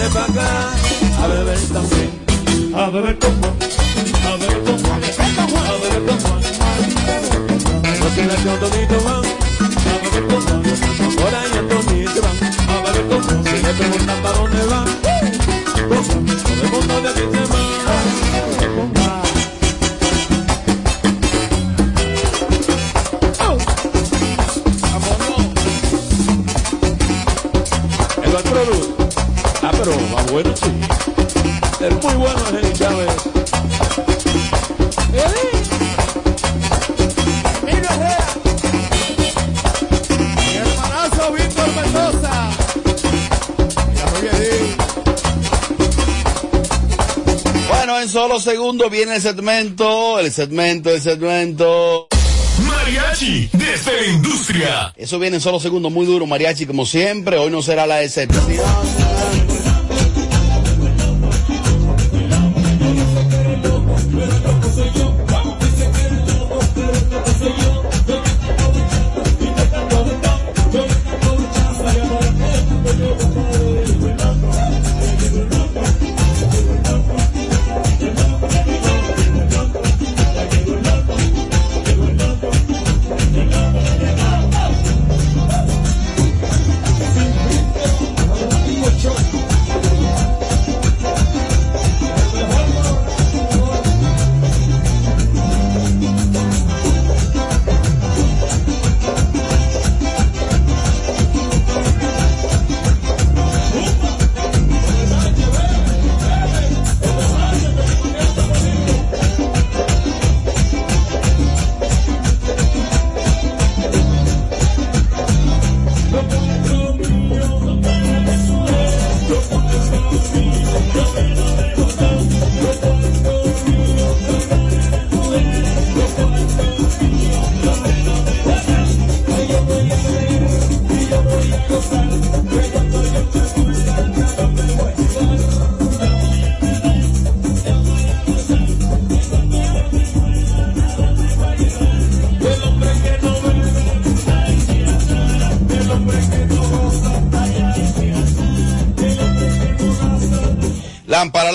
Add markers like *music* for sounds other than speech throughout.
viene a beber también. A beber con Juan, a beber con Juan, a beber con Juan. No tiene solo segundos viene el segmento, el segmento, el segmento. Mariachi desde la industria. Eso viene en solo segundos, muy duro, mariachi, como siempre. Hoy no será la excepción.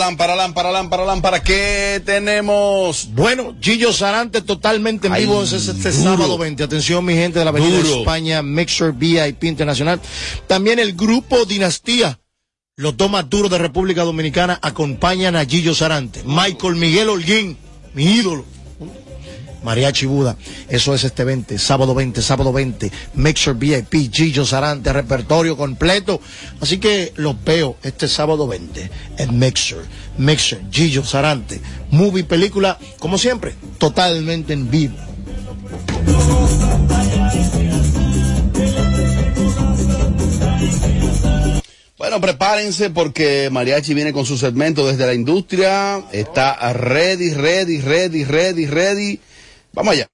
Lámpara, lámpara, lámpara, lámpara. ¿Qué tenemos? Bueno, Gillo Sarante totalmente en Ay, vivo es este duro. sábado 20. Atención, mi gente de la Avenida Duro. España, Mixer VIP Internacional. También el grupo Dinastía, los dos más duros de República Dominicana, acompañan a Gillo Sarante. Michael Miguel Holguín, mi ídolo. Mariachi Buda, eso es este 20, sábado 20, sábado 20, Mixer VIP, Gillo Sarante, repertorio completo. Así que los veo este sábado 20 en Mixer, Mixer, Gillo Sarante, movie, película, como siempre, totalmente en vivo. Bueno, prepárense porque Mariachi viene con su segmento desde la industria. Está ready, ready, ready, ready, ready. Vamos allá.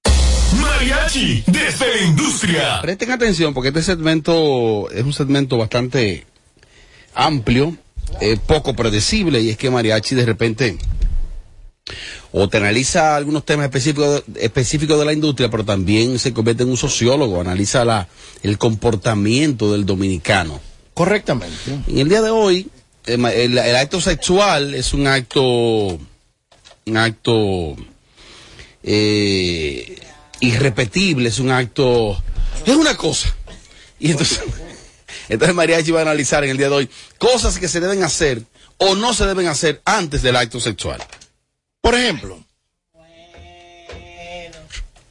Mariachi desde la industria. Presten atención porque este segmento es un segmento bastante amplio, eh, poco predecible y es que Mariachi de repente o te analiza algunos temas específicos, específicos de la industria, pero también se convierte en un sociólogo, analiza la, el comportamiento del dominicano. Correctamente. En el día de hoy, el acto sexual es un acto, un acto eh, irrepetible, es un acto, es una cosa. Y entonces, *laughs* entonces Mariachi va a analizar en el día de hoy cosas que se deben hacer o no se deben hacer antes del acto sexual. Por ejemplo,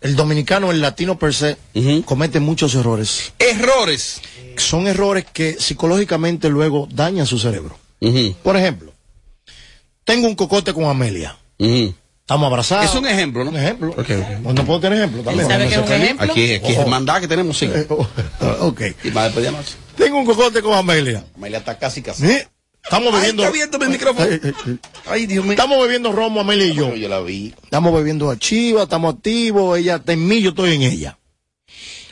el dominicano, el latino per se, comete muchos errores. Errores. Son errores que psicológicamente luego dañan su cerebro. Por ejemplo, tengo un cocote con Amelia. Estamos abrazados. Es un ejemplo, ¿no? Un ejemplo. Ok, ok. Pues no puedo tener ejemplo también. ¿Sabe sé es un ejemplo? Aquí- aquí es Ojo. hermandad que tenemos, sí. *laughs* Oh, ok. Y va después de anoche. Tengo un cocote con Amelia. Amelia está casi casada. ¿Sí? Estamos Ay, bebiendo. está viendo mi micrófono. Ay, Dios mío. Estamos bebiendo romo, Amelia y yo. Yo la vi. Estamos bebiendo a Chiva, estamos activos, ella está en mí, yo estoy en ella.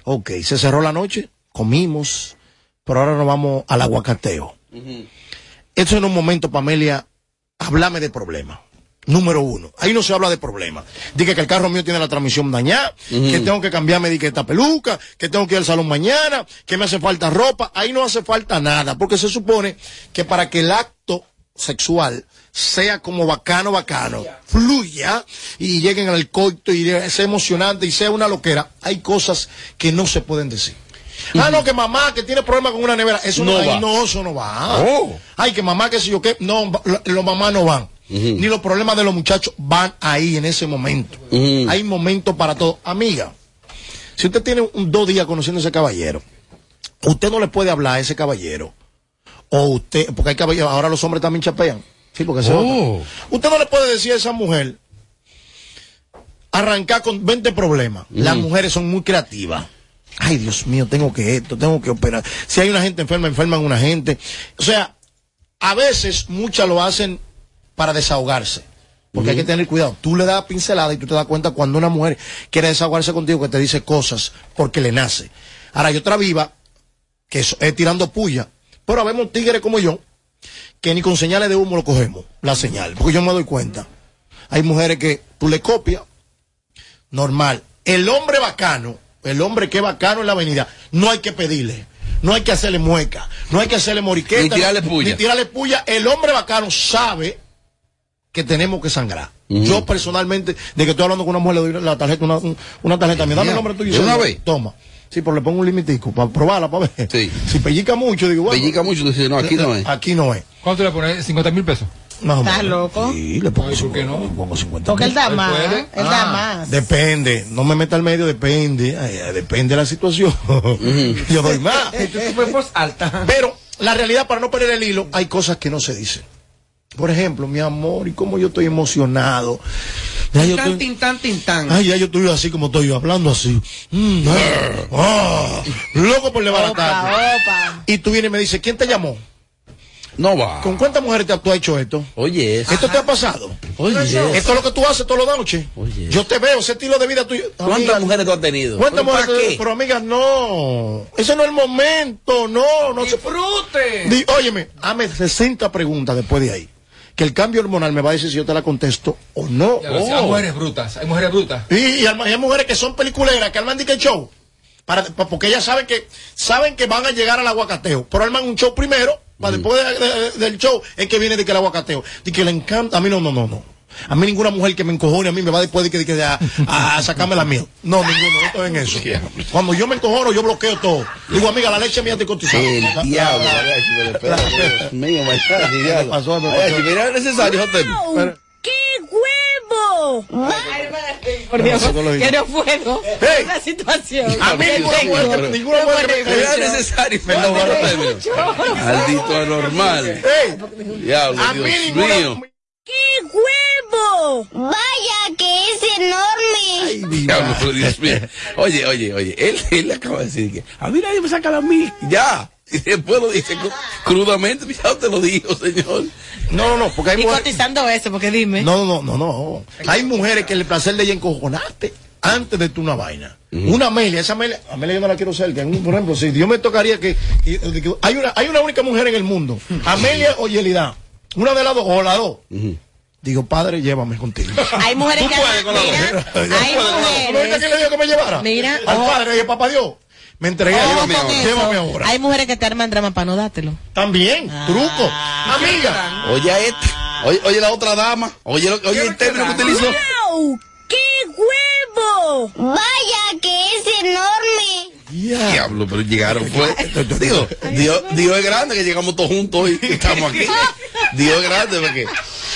Ok, se cerró la noche, comimos, pero ahora nos vamos al aguacateo. Esto en un momento, Pamelia, háblame de problemas. Número uno. Ahí no se habla de problemas. Dice que el carro mío tiene la transmisión dañada, que tengo que cambiarme de que esta peluca, que tengo que ir al salón mañana, que me hace falta ropa. Ahí no hace falta nada, porque se supone que para que el acto sexual sea como bacano, bacano, fluya y lleguen al coito y sea emocionante y sea una loquera, hay cosas que no se pueden decir. Ah, no, que mamá que tiene problemas con una nevera, eso no, No ahí va. no, eso no va. Oh. Ay, que mamá, que si yo qué, no, los mamás no van. Ni los problemas de los muchachos van ahí en ese momento. Hay momentos para todo. Amiga, si usted tiene un, dos días conociendo a ese caballero, usted no le puede hablar a ese caballero. O usted, porque hay caballeros, ahora los hombres también chapean. Sí, porque se Oh. Usted no le puede decir a esa mujer, arrancar con 20 problemas. Las mujeres son muy creativas. Ay, Dios mío, tengo que esto, tengo que operar. Si hay una gente enferma, enferman una gente. O sea, a veces muchas lo hacen para desahogarse. Porque hay que tener cuidado. Tú le das pincelada y tú te das cuenta cuando una mujer quiere desahogarse contigo que te dice cosas porque le nace. Ahora, hay otra viva que es, es tirando puya. Pero vemos tigres como yo que ni con señales de humo lo cogemos, la señal. Porque yo me doy cuenta. Hay mujeres que tú le copias, normal. El hombre bacano, el hombre que es bacano en la avenida, no hay que pedirle. No hay que hacerle mueca, no hay que hacerle moriqueta. Ni tirarle puya. Ni tirarle puya. El hombre bacano sabe que tenemos que sangrar. Yo personalmente, de que estoy hablando con una mujer, le doy la tarjeta, una, un- una tarjeta mía. Dame el nombre tuyo. ¿De una vez? Toma. Sí, pero le pongo un limitico para probarla, para ver. Sí. Si pellica mucho, digo, bueno. Pellica mucho, tú dices, no, aquí no es. Aquí no es. ¿Cuánto le pones? ¿50 mil pesos? Más o ¿Estás menos. loco? Sí, le pongo, Ay, ¿por qué no? le pongo 50 Porque él da ¿Él más. Él da Ah, más. Depende, no me meta al medio, depende. Ay, depende de la situación. *laughs* Yo doy más. Alta. Pero la realidad, para no perder el hilo, hay cosas que no se dicen. Por ejemplo, mi amor, y cómo yo estoy emocionado. Ya yo Tan, estoy, tin, tan, tin, tan. ay, ya yo estoy así como estoy yo, hablando así. Mm, ah, ah, loco por levantarme. Opa, opa. Y tú vienes y me dices, ¿quién te llamó? No va. ¿Con cuántas mujeres te, tú has hecho esto? Oye, eso. ¿Esto te ha pasado? Oye. Esto es lo que tú haces todas las noches. Oye. Yo te veo, ese estilo de vida tuyo. ¿Cuántas Amiga, mujeres tú has tenido? ¿Cuántas ¿Pero mujeres? qué? Pero amiga, no. Ese no es el momento, no, no se ¡Disfrute! Di- óyeme, hazme 60 preguntas después de ahí. Que el cambio hormonal me va a decir si yo te la contesto o no. Ya Hay mujeres brutas, hay mujeres brutas. Y, y hay mujeres que son peliculeras, que arman dique show. Para, pa- porque ellas saben que saben que van a llegar al aguacateo. Pero arman un show primero, para después de- de- del show, es que viene de que el aguacateo. De que le encanta. A mí no, no, no, no. A mí ninguna mujer que me encojone a mí me va después de que, de que a, a sacarme la miel. No, *laughs* ninguno, no estoy en eso. Cuando yo me encojono, yo bloqueo todo. Digo, amiga, la leche mía te cotizada. El La- diablo, la- Mariachi, pero Dios mío, diablo. pasó? Me pasó? Mira, es necesario, Jotel. ¡Qué huevo! Por Dios, que no puedo. Hey. La situación. A mí que ninguna mujer, que- ninguna No mujer me- Era necesario, perdón. Maldito anormal. Diablo, a Dios mío. ¡Qué huevo! Vaya que es enorme. Ay, mi Diablo, Dios mío. Oye, oye, oye, él, él acaba de decir que a mí nadie me saca la mil. Ya. Y después lo dice cru- crudamente, ya te lo dijo, señor. No, no, no, porque hay Y mujeres. cotizando eso, porque dime. No, no, no, no. Hay mujeres que el placer de ella encojonarte antes de tú una vaina. Una Amelia, esa Amelia, Amelia yo no la quiero cerca. Por ejemplo, si Dios me tocaría que, que- que- hay una, hay una única mujer en el mundo, Amelia o Yelida, una de las dos o las dos. Digo, padre, llévame contigo. *laughs* Hay mujeres que. puedes con la Mira, hay puedo, ¿no? ¿No viste mujeres. que le dijo que me llevara? Mira, Al padre, dije, papá Dios, me entregué, llévame ahora. Llévame ahora. Hay mujeres que te arman drama para no dártelo. También, truco. Amiga, Oye a este. Oye, oye la otra dama. Oye, lo- oye el término que utilizó. ¡Wow! ¡Qué huevo! Vaya que es enorme. Diablo, pero llegaron fue. *laughs* Digo, Dios, Dios es grande que llegamos todos juntos y estamos aquí. Dios es grande porque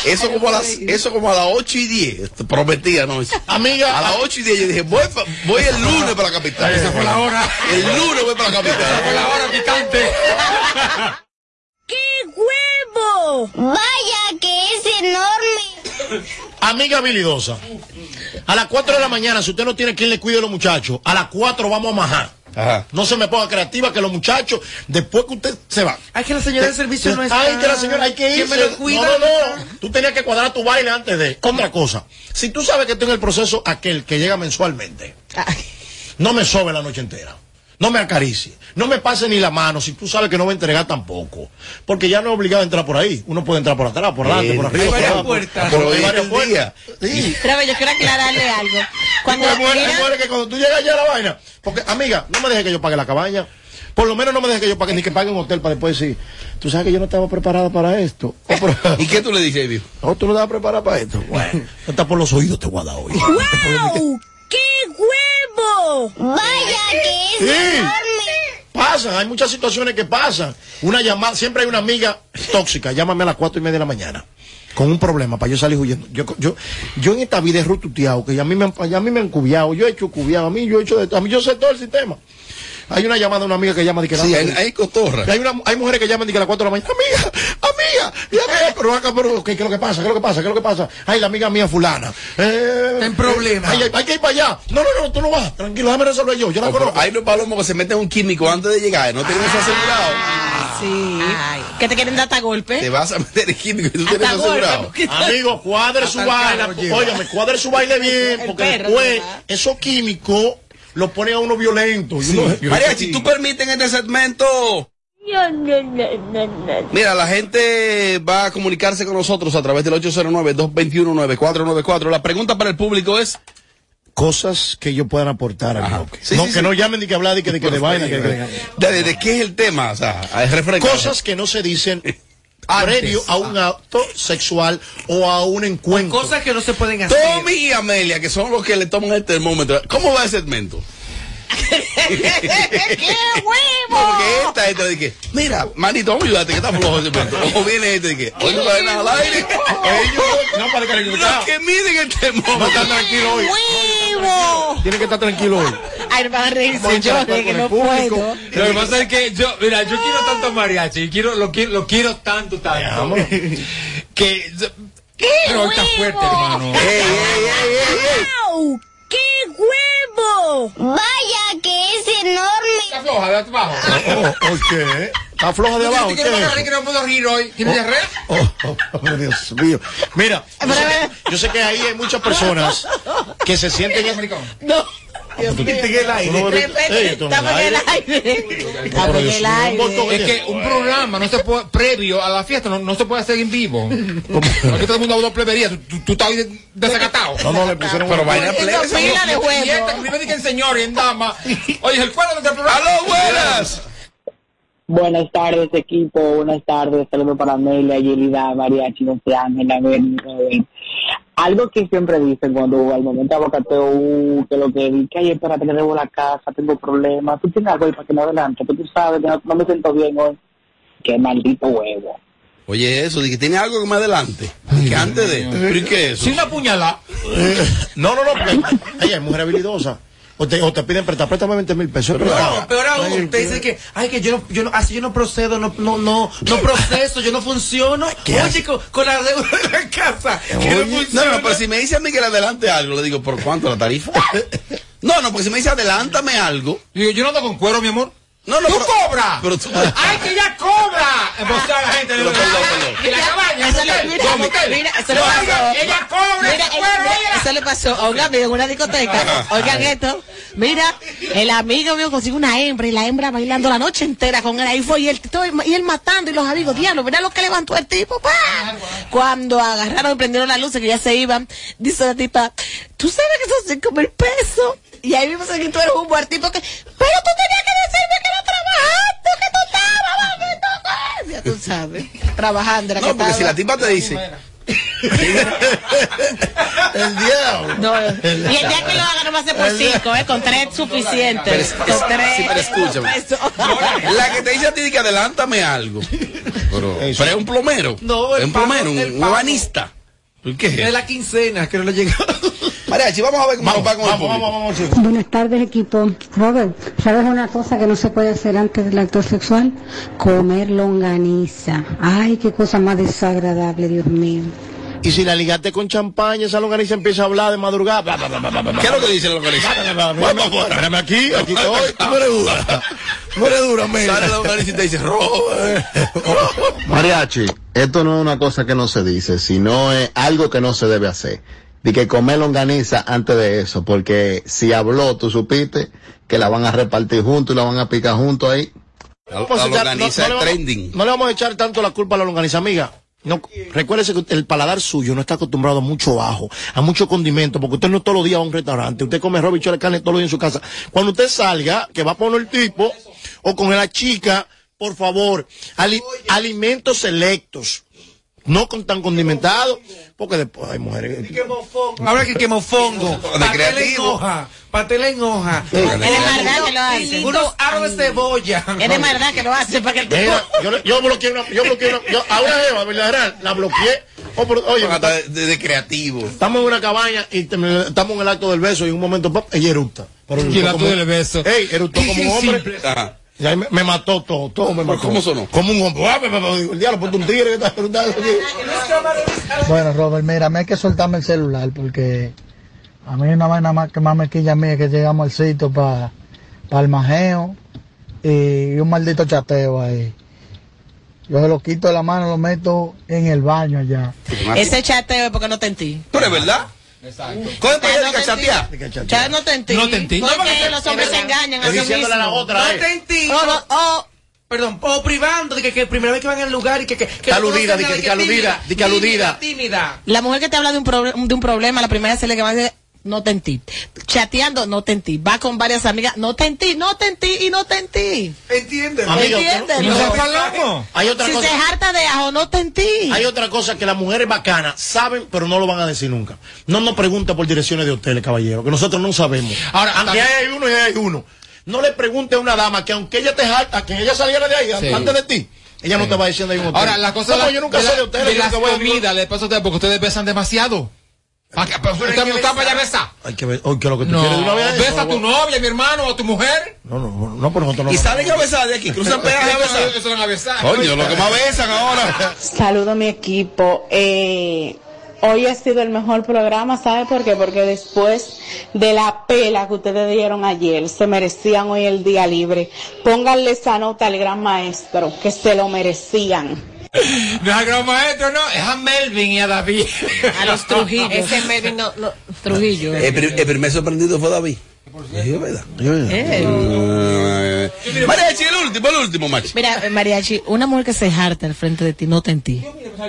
eso como a las, eso como a las 8 y 10, prometía, ¿no? amiga, A las 8 y 10 yo dije, voy, voy el lunes para la capital. Esa fue la hora. El lunes voy para la capital. La hora picante. ¡Qué huevo! Vaya que es enorme. Amiga habilidosa. A las 4 de la mañana, si usted no tiene quien le cuide a los muchachos, a las 4 vamos a majar. Ajá. No se me ponga creativa que los muchachos, después que usted se va. Ay, que la señora de servicio no está. Ay, que la señora hay que ¿Quién irse. me lo cuida? No, no, no. Tú tenías que cuadrar tu baile antes de. Otra cosa. Si tú sabes que estoy en el proceso aquel que llega mensualmente, no me sobe la noche entera. No me acaricie. No me pase ni la mano si tú sabes que no va a entregar tampoco. Porque ya no es obligado a entrar por ahí. Uno puede entrar por atrás, por adelante, por arriba. Hay por varias puertas. por- Pero hay varias puertas. Sí. Pero yo quiero aclararle algo. Cuando Hay mujeres- que cuando tú llegas ya a la vaina, porque amiga, no me dejes que yo pague la cabaña. Por lo menos no me dejes que yo pague, ni que pague un hotel para después decir, tú sabes que yo no estaba preparada para esto. *laughs* ¿Y qué tú le dices, Eddie? no, tú no estabas preparada para esto. Bueno, *laughs* está por los oídos te voy a dar hoy. ¡Wow! ¡Qué Vaya que es Sí. enorme. Pasan, hay muchas situaciones que pasan. Una llamada, siempre hay una amiga tóxica, llámame a las cuatro y media de la mañana. Con un problema para yo salir huyendo. Yo, yo, yo en esta vida he rututeado, que a mí me ya a mí me han cubiado, yo he hecho cubiado, a mí yo he hecho de a mí yo sé todo el sistema. Hay una llamada de una amiga que llama de que Sí, hay, hay cotorra. hay, una, hay mujeres que llaman de que a las 4 de la mañana, amiga, amiga, amiga, pero acá, pero, ¿qué, qué es lo que pasa? ¿Qué es lo que pasa? ¿Qué es lo que pasa? Ay, la amiga mía fulana. Eh, en problema. Ay, ay, hay que ir para allá. No, no, no, tú no vas. Tranquilo, déjame resolver yo. Yo la Oh, conozco. hay los palomos que se meten un químico antes de llegar, no tienen eso asegurado. Sí. Que te quieren dar hasta golpe. Te vas a meter el químico y tú tienes eso asegurado. Amigo, cuadre su lleva. Óyame, cuadre su baile bien, El porque perro después lleva. esos los ponen a uno violento. Uno- Mariachi, ¿tú permiten este segmento? Mira, la gente va a comunicarse con nosotros a través del 809-221-9494. La pregunta para el público es, Cosas que ellos puedan aportar bloque. Sí, no, sí, que sí. no llamen ni que hablar de que de, que de vaina. que- que- ¿de, de qué es el tema? O sea. Cosas que no se dicen *laughs* previo a un acto sexual o a un encuentro. Cosas que no se pueden hacer. Tommy y Amelia, que son los que le toman el termómetro. ¿Cómo va el segmento? ¡Qué huevo! Porque esta, esta de que, mira, manito, vamos a ayudarte, que está flojo el segmento. O viene este de que, hoy no nada al aire. Ellos, no, para que Los que miden el No está termómetro. tranquilo hoy. ¡Huevo! Tienen que estar tranquilo hoy. Ay, van a reírse yo de que no el público. puedo. Lo que pasa es que yo, mira, yo quiero tanto a mariachi, y quiero, lo quiero, lo quiero tanto, tanto, que, ¡Qué pero está fuerte, hermano. Ey, ey, ey, ey, ey. ¡Wow! ¡Qué huevo! Vaya que es enorme. Está floja de abajo. Oh, oh, ¿qué? Está floja de abajo. ¿Tú ¿qué es que no puedo rir hoy? ¿Tienes diarrea? Oh, oh, oh, Dios mío. Mira, yo sé, que, yo sé que ahí hay muchas personas que se sienten. No. Dios mío. Estamos en el aire. Estamos en el aire. Es que un programa no se puede, previo a la fiesta, no, no se puede hacer en vivo. Aquí todo el mundo hablando plebería, tú, tú, tú estás desacatado. No, no, le pusieron Pero Eso plebe. pila de Y huevo. esta que me dice en señor y en dama. Oye, el cuadro del programa. ¡Aló, buenas! Buenas tardes, equipo. Buenas tardes. Saludos para Amelia, Yelida, Mariachi, José Ángel, Abel, Robert. Algo que siempre dicen cuando al momento abocateo, uh, que lo que di, que ay, espérate que debo la casa, tengo problemas. Tú tienes algo ahí para que me adelante, que tú sabes que no, no me siento bien hoy. Qué maldito huevo. Oye, eso, de que tiene algo que me adelante. De que antes de. ¿Pero y qué es eso? Sin una puñalada. Eh, no, no, no, porque ella es mujer habilidosa. O te, o te piden prestar, préstame 20 mil pesos. No, peor aún, te dice que, ay, que yo no, yo no, así yo no procedo, no, no, no, no proceso, yo no funciono. *laughs* Oye, con, con la deuda de la casa, que no No, funciona. no, pero si me dice a mí que le adelante algo, le digo, ¿por cuánto la tarifa? *laughs* No, no, porque si me dice adelántame algo. Digo, yo no ando con cuero, mi amor. No, no, ¡Tú pero- cobras! pero tú- ¡Ay, que ya cobra! Emboscar a la gente. Pero perdón, perdón. En la cabaña, Eso el le- mira, el mira, eso le No, pasó. ella- Ella cobra Mira, eh, cuero, mira, eso le pasó a un amigo en una discoteca. Oigan esto. Mira, el amigo mío consigue una hembra y la hembra bailando la noche entera con él. Ahí fue y él, todo- y él matando y los amigos, diablo, mira lo que levantó el tipo. pa. Cuando agarraron y prendieron las luces que ya se iban, dice la tipa, tú sabes que son cinco mil pesos. Y ahí mismo se quitó el humo al tipo que, pero tú tenías que decirme que que tú estabas, mamita, Ya tú sabes, trabajando. Era que No, porque si la tipa te dice, *laughs* El diablo. No, y el día que lo haga no va a ser por cinco, ¿eh? Con tres es suficiente. Pero es- Con tres. sí, pero escúchame. *laughs* La que te dice a ti que adelántame algo. Pero, pero es un plomero. No, es un plomero, un, ebanista. ¿Por qué? Es la quincena que no le llega. Mariachi, vamos a ver cómo Vamos, nos va con el vamos, vamos, vamos, vamos. Buenas tardes, equipo. Robert, ¿sabes una cosa que no se puede hacer antes del acto sexual? Comer longaniza. Ay, qué cosa más desagradable, Dios mío. Y si la ligaste con champaña, esa longaniza empieza a hablar de madrugada. Bla, bla, bla, bla, bla, bla, ¿Qué es lo que dice la bla, Espérame aquí, aquí estoy. Tú eres dura. Tú eres dura, mira. Sale la localización y te dice, Robert. Mariachi, esto no es una cosa que no se dice, sino es algo que no se debe hacer. De que comer longaniza antes de eso, porque si habló, tú supiste que la van a repartir juntos y la van a picar juntos ahí. La, Vamos a la echar- longaniza no- no es le vamos- trending. No le vamos a echar tanto la culpa a la longaniza, amiga. No, recuérdese que el paladar suyo no está acostumbrado a mucho ajo, a mucho condimento, porque usted no todos los días va a un restaurante, usted come arroz, bichuela, carne todos los días en su casa. Cuando usted salga, que va a poner el tipo, o con la chica, por favor, ali- alimentos selectos, no con tan condimentados, porque después hay mujeres que... Ahora que quemó fongo. De Pastel en creativo. hoja. Pastel en hoja. Es de maldad que lo hace. Unos aros de cebolla. Es de maldad que lo hace para que el tipo. Mira, yo, yo bloqueé una, yo bloqueé una, yo, a una jeva, ¿verdad? La bloqueé. Oh, pero, oye, de, de- de creativo. Estamos en una cabaña y te- estamos en el acto del beso y en un momento pop, ella eructa. Pero Y el acto como- del beso. Ey, eructó como un hombre. Ajá. Y ahí me, me mató todo, todo me mató. ¿Cómo sonó? Como un hombre. Ah, El diablo, ponte un tigre que está. Bueno, Robert, mira, me hay que soltarme el celular porque a mí una vaina más que más me quilla a mí es que llegamos al sitio para el majeo y un maldito chateo ahí. Yo se lo quito de la mano, lo meto en el baño allá. Ese chateo es porque no te entí. ¿Tú eres verdad? Exacto. ¿Cómo te no dedicas a te chatear? Ya no te entí. No te entí. Porque No, porque- los hombres se engañan a sí la mismos. otra, No te entiendo. Oh, no, oh, Perdón, o privando, de que, que primera vez que van al lugar y que... que, que aludida, di que- nada, di que aludida, di que aludida. Tímida, tímida. La mujer que te habla de un, de un problema, la primera se le que va a decir, no te entí. Chateando, no te entí. Va con varias amigas, no te entí, no te entí y no te. Amigo, Entiéndelo. Hay otra Si cosa. se harta de ajo, no te entí. Hay otra cosa que las mujeres bacanas saben, pero no lo van a decir nunca. No nos pregunta por direcciones de hoteles, caballero, que nosotros no sabemos. Ahora, aunque también- hay uno y hay uno. No le pregunte a una dama que aunque ella te jalta, que ella saliera de ahí Sí. antes de ti, ella no te va diciendo hay un hotel. Ahora, la cosa No, de, yo nunca de soy de la- hoteles, de yo las nunca voy a- comidas le pasa a ustedes porque ustedes besan demasiado. ¿Para qué? Pero ¿Usted no está para allá besar? Hay que ver, oye, ¿qué es lo que tú No, quieres de una vez? besa a tu novia, mi hermano, a tu mujer. No, no, no, no, pero nosotros no. Y salen a besar de aquí, cruzan pegaje a besar. Eso van a besar. Coño, lo que más besan ahora. Saludo a mi equipo. Eh, hoy ha sido el mejor programa, ¿sabe por qué? Porque después de la pela que ustedes dieron ayer, se merecían hoy el día libre. Pónganle esa nota al gran maestro, que se lo merecían. No es al gran maestro, no, es a Melvin y a David. A los *laughs* Trujillo. Ese Melvin no, no, Trujillo. El, pri- el primer sorprendido fue David. Es verdad. Eh. Eh, Mariachi, el último, el último, macho. Mira, eh, Mariachi, una mujer que se harta al frente de ti, no te entí.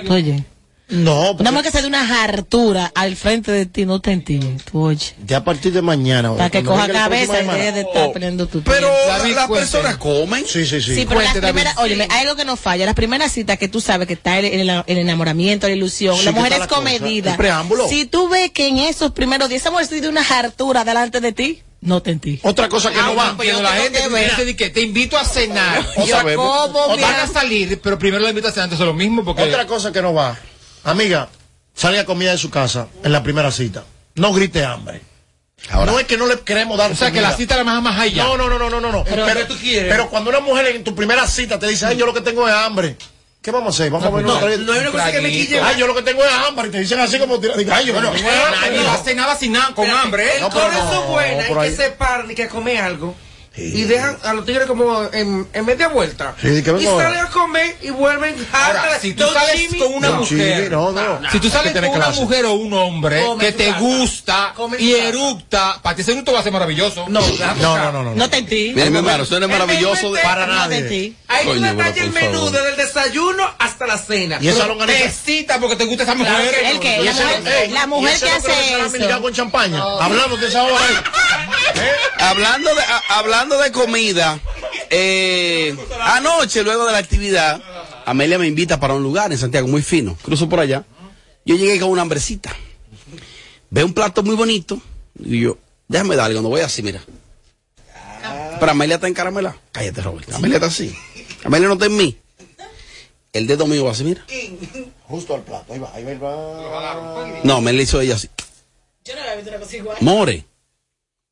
Oye. No, Una mujer que se dé una hartura al frente de ti, no te. Tú oye. ya a partir de mañana. Para que coja cabeza y deje de estar peleando tu Pero las personas comen. Sí, sí, sí. Sí, pero las primeras, oye, hay algo que no falla. Las primeras citas que tú sabes que está el, el- el enamoramiento, la ilusión, Sí, la mujer es comedida. el preámbulo. Si tú ves que en esos primeros días esa mujer se dio una hartura delante de ti, no te entí. Otra cosa que Ah, no va. pero la gente que que te invito a cenar. O Yo, sabemos. ¿cómo Otra- van a salir? Pero primero la invito a cenar, entonces es lo mismo porque... Otra cosa que no va. Amiga, salga a comida de su casa en la primera cita. No grite hambre. Ahora. no es que no le queremos dar O sea, que la cita la más más allá. No, no, no, no, no, no. no. Pero, pero, ¿qué tú quieres? pero cuando una mujer en tu primera cita te dice, ay, yo lo que tengo es hambre. ¿Qué vamos a hacer? Vamos a ver No, otra vez. no hay una cosa que me quille. Ay, yo lo que tengo es hambre. Y te dicen así como, tira- diga, ay, yo es hambre. Nadie va a cenar así nada con hambre, ¿eh? El No, pero corazón no, buena ahí. que se paran y que comer algo. Y dejan a los tigres como en, en media vuelta. Sí, y ahora. salen a comer y vuelven Ahora, hartas, si tú sales chimis. con una No, mujer, sí, no, no. si tú sales con una clase. mujer o un hombre Come que te casa. gusta Come y casa. eructa, para ti ese eructo va a ser maravilloso. No, No, no, no, no. No te entí. Mira, mi hermano, suena maravilloso. de- Para No nadie. Ahí tú detalles el menú desde el desayuno hasta la cena. Y esa. Te cita porque te gusta esa mujer. ¿El qué? La mujer, que no hace eso. con champaña. Hablando de esa hora ahí. *laughs* Hablando de, a- hablando de comida, eh, anoche, luego de la actividad, Amelia me invita para un lugar en Santiago muy fino. Cruzo por allá. Yo llegué con una hambrecita. Veo un plato muy bonito. Y yo, déjame darle cuando voy así, mira. Pero Amelia está en caramela. Cállate, Robert. Amelia está así. Amelia no está en mí. El dedo mío va así, mira. Justo al plato. Ahí va, ahí va, ahí va. No, me le hizo ella así. Yo no había visto una cosa igual. More.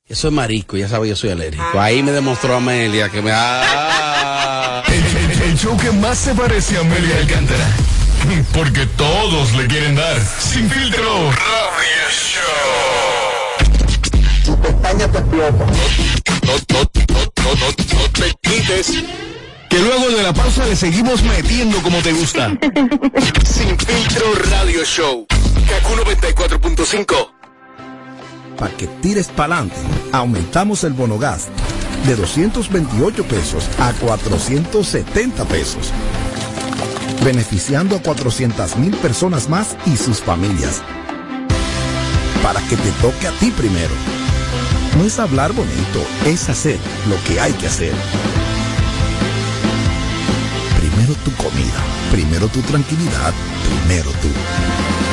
Eso es marisco, ya sabe, yo soy alérgico. Ahí me demostró Amelia que me. Ah. *laughs* El, el- el show que más se parece a Amelia Alcántara. *laughs* Porque todos le quieren dar. Sin filtro. Radio Show. Tu pestaña te explota. No, no, no, no, no, no te quites. Que luego de la pausa le seguimos metiendo como te gusta. *laughs* Sin filtro Radio Show. Kaku 94.5. Para que tires para adelante, aumentamos el bono gas de 228 pesos a 470 pesos, beneficiando a 400 mil personas más y sus familias. Para que te toque a ti primero. No es hablar bonito, es hacer lo que hay que hacer. Primero tu comida, primero tu tranquilidad, primero tú.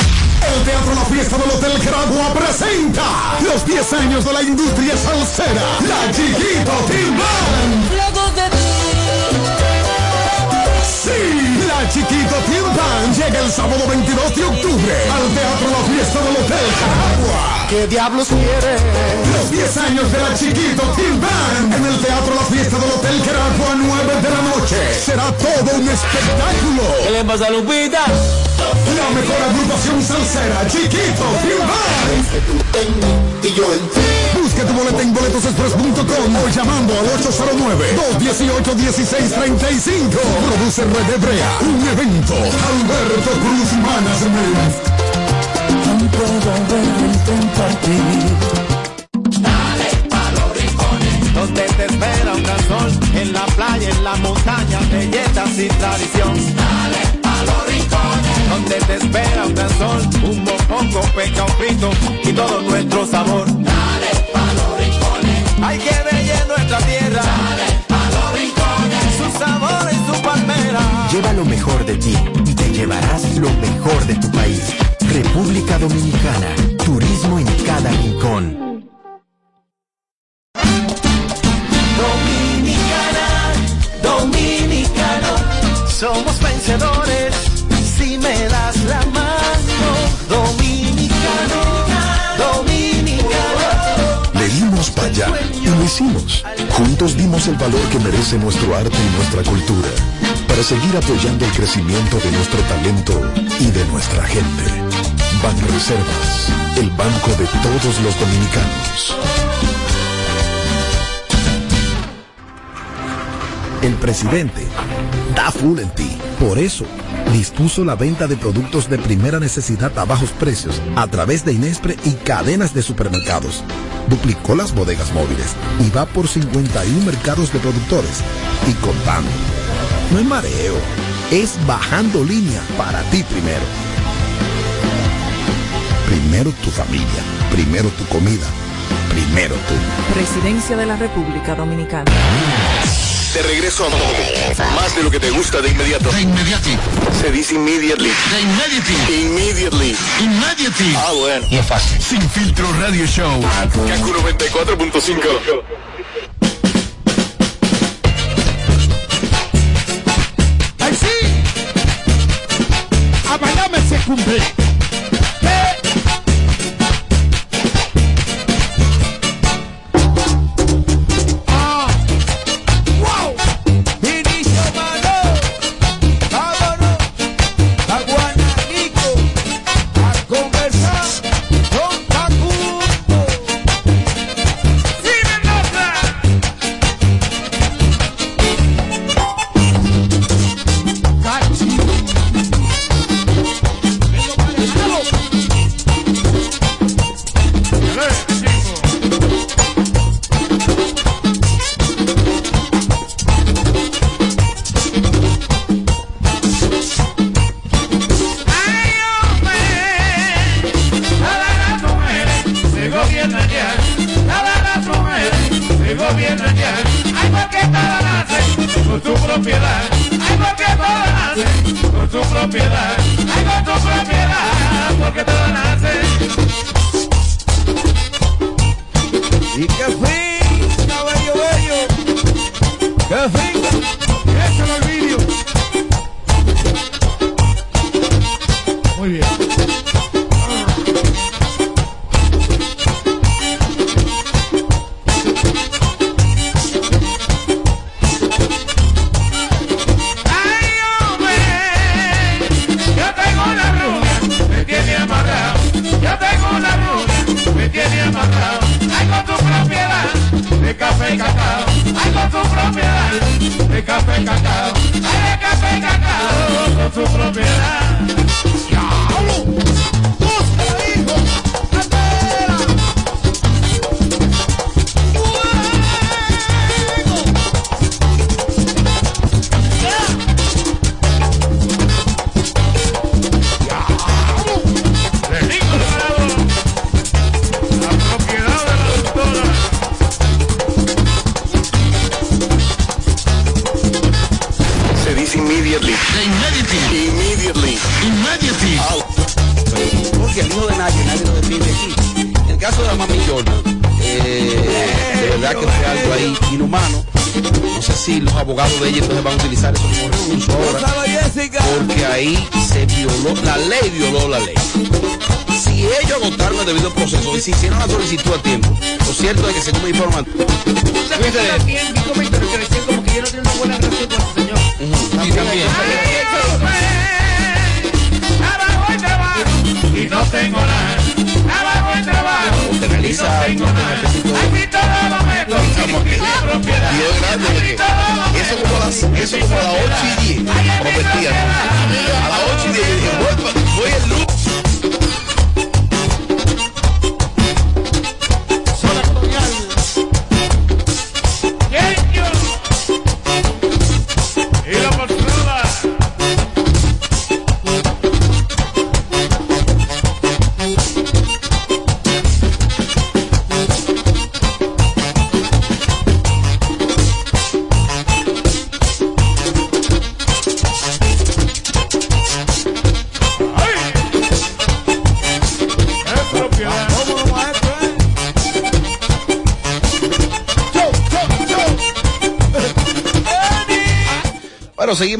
El Teatro La Fiesta del Hotel Caragua presenta los 10 años de la industria salsera, la Chiquito Timban. Chiquito Timban llega el sábado 22 de octubre al Teatro La Fiesta del Hotel Caragua. ¿Qué diablos quiere? Los 10 años de la Chiquito Timban en el Teatro La Fiesta del Hotel Caragua a 9 de la noche. Será todo un espectáculo. ¿Qué le pasa a Lupita? La mejor agrupación salsera, Chiquito Timban. Y yo en ti. Busca tu boleta en boletosexpress.com o llamando al 809-218-1635. Produce Red Hebrea. Un evento. Alberto Cruz Management. No puedo partir. Dale pa' los rincones, donde te espera un gran sol, en la playa, en la montaña, belletas y tradición. Dale pa' los rincones, donde te espera un gran sol, un mopongo, peca, un frito y todo nuestro sabor. Dale hay que bella nuestra tierra. Dale pa' los rincones, su sabor y su palmera. Lleva lo mejor de ti y te llevarás lo mejor de tu país. República Dominicana. Turismo en cada rincón. Dominicana, dominicano, somos vencedores Juntos dimos el valor que merece nuestro arte y nuestra cultura para seguir apoyando el crecimiento de nuestro talento y de nuestra gente. Banreservas, el banco de todos los dominicanos. El presidente da full en ti. Por eso, dispuso la venta de productos de primera necesidad a bajos precios a través de Inespre y cadenas de supermercados. Duplicó las bodegas móviles y va por 51 mercados de productores y contando. No es mareo, es bajando línea para ti primero. Primero tu familia, primero tu comida, primero tú. Presidencia de la República Dominicana. De regreso a. Más de lo que te gusta de inmediato. De inmediati. Se dice immediately. De immediately. Immediately. Immediately. Ah, bueno. Y es fácil. Sin filtro radio show. Kaku 94.5. ¡Ay, sí! A bailarme se cumple. Y que fin, cabello bello. Que fin. Échalo al vídeo.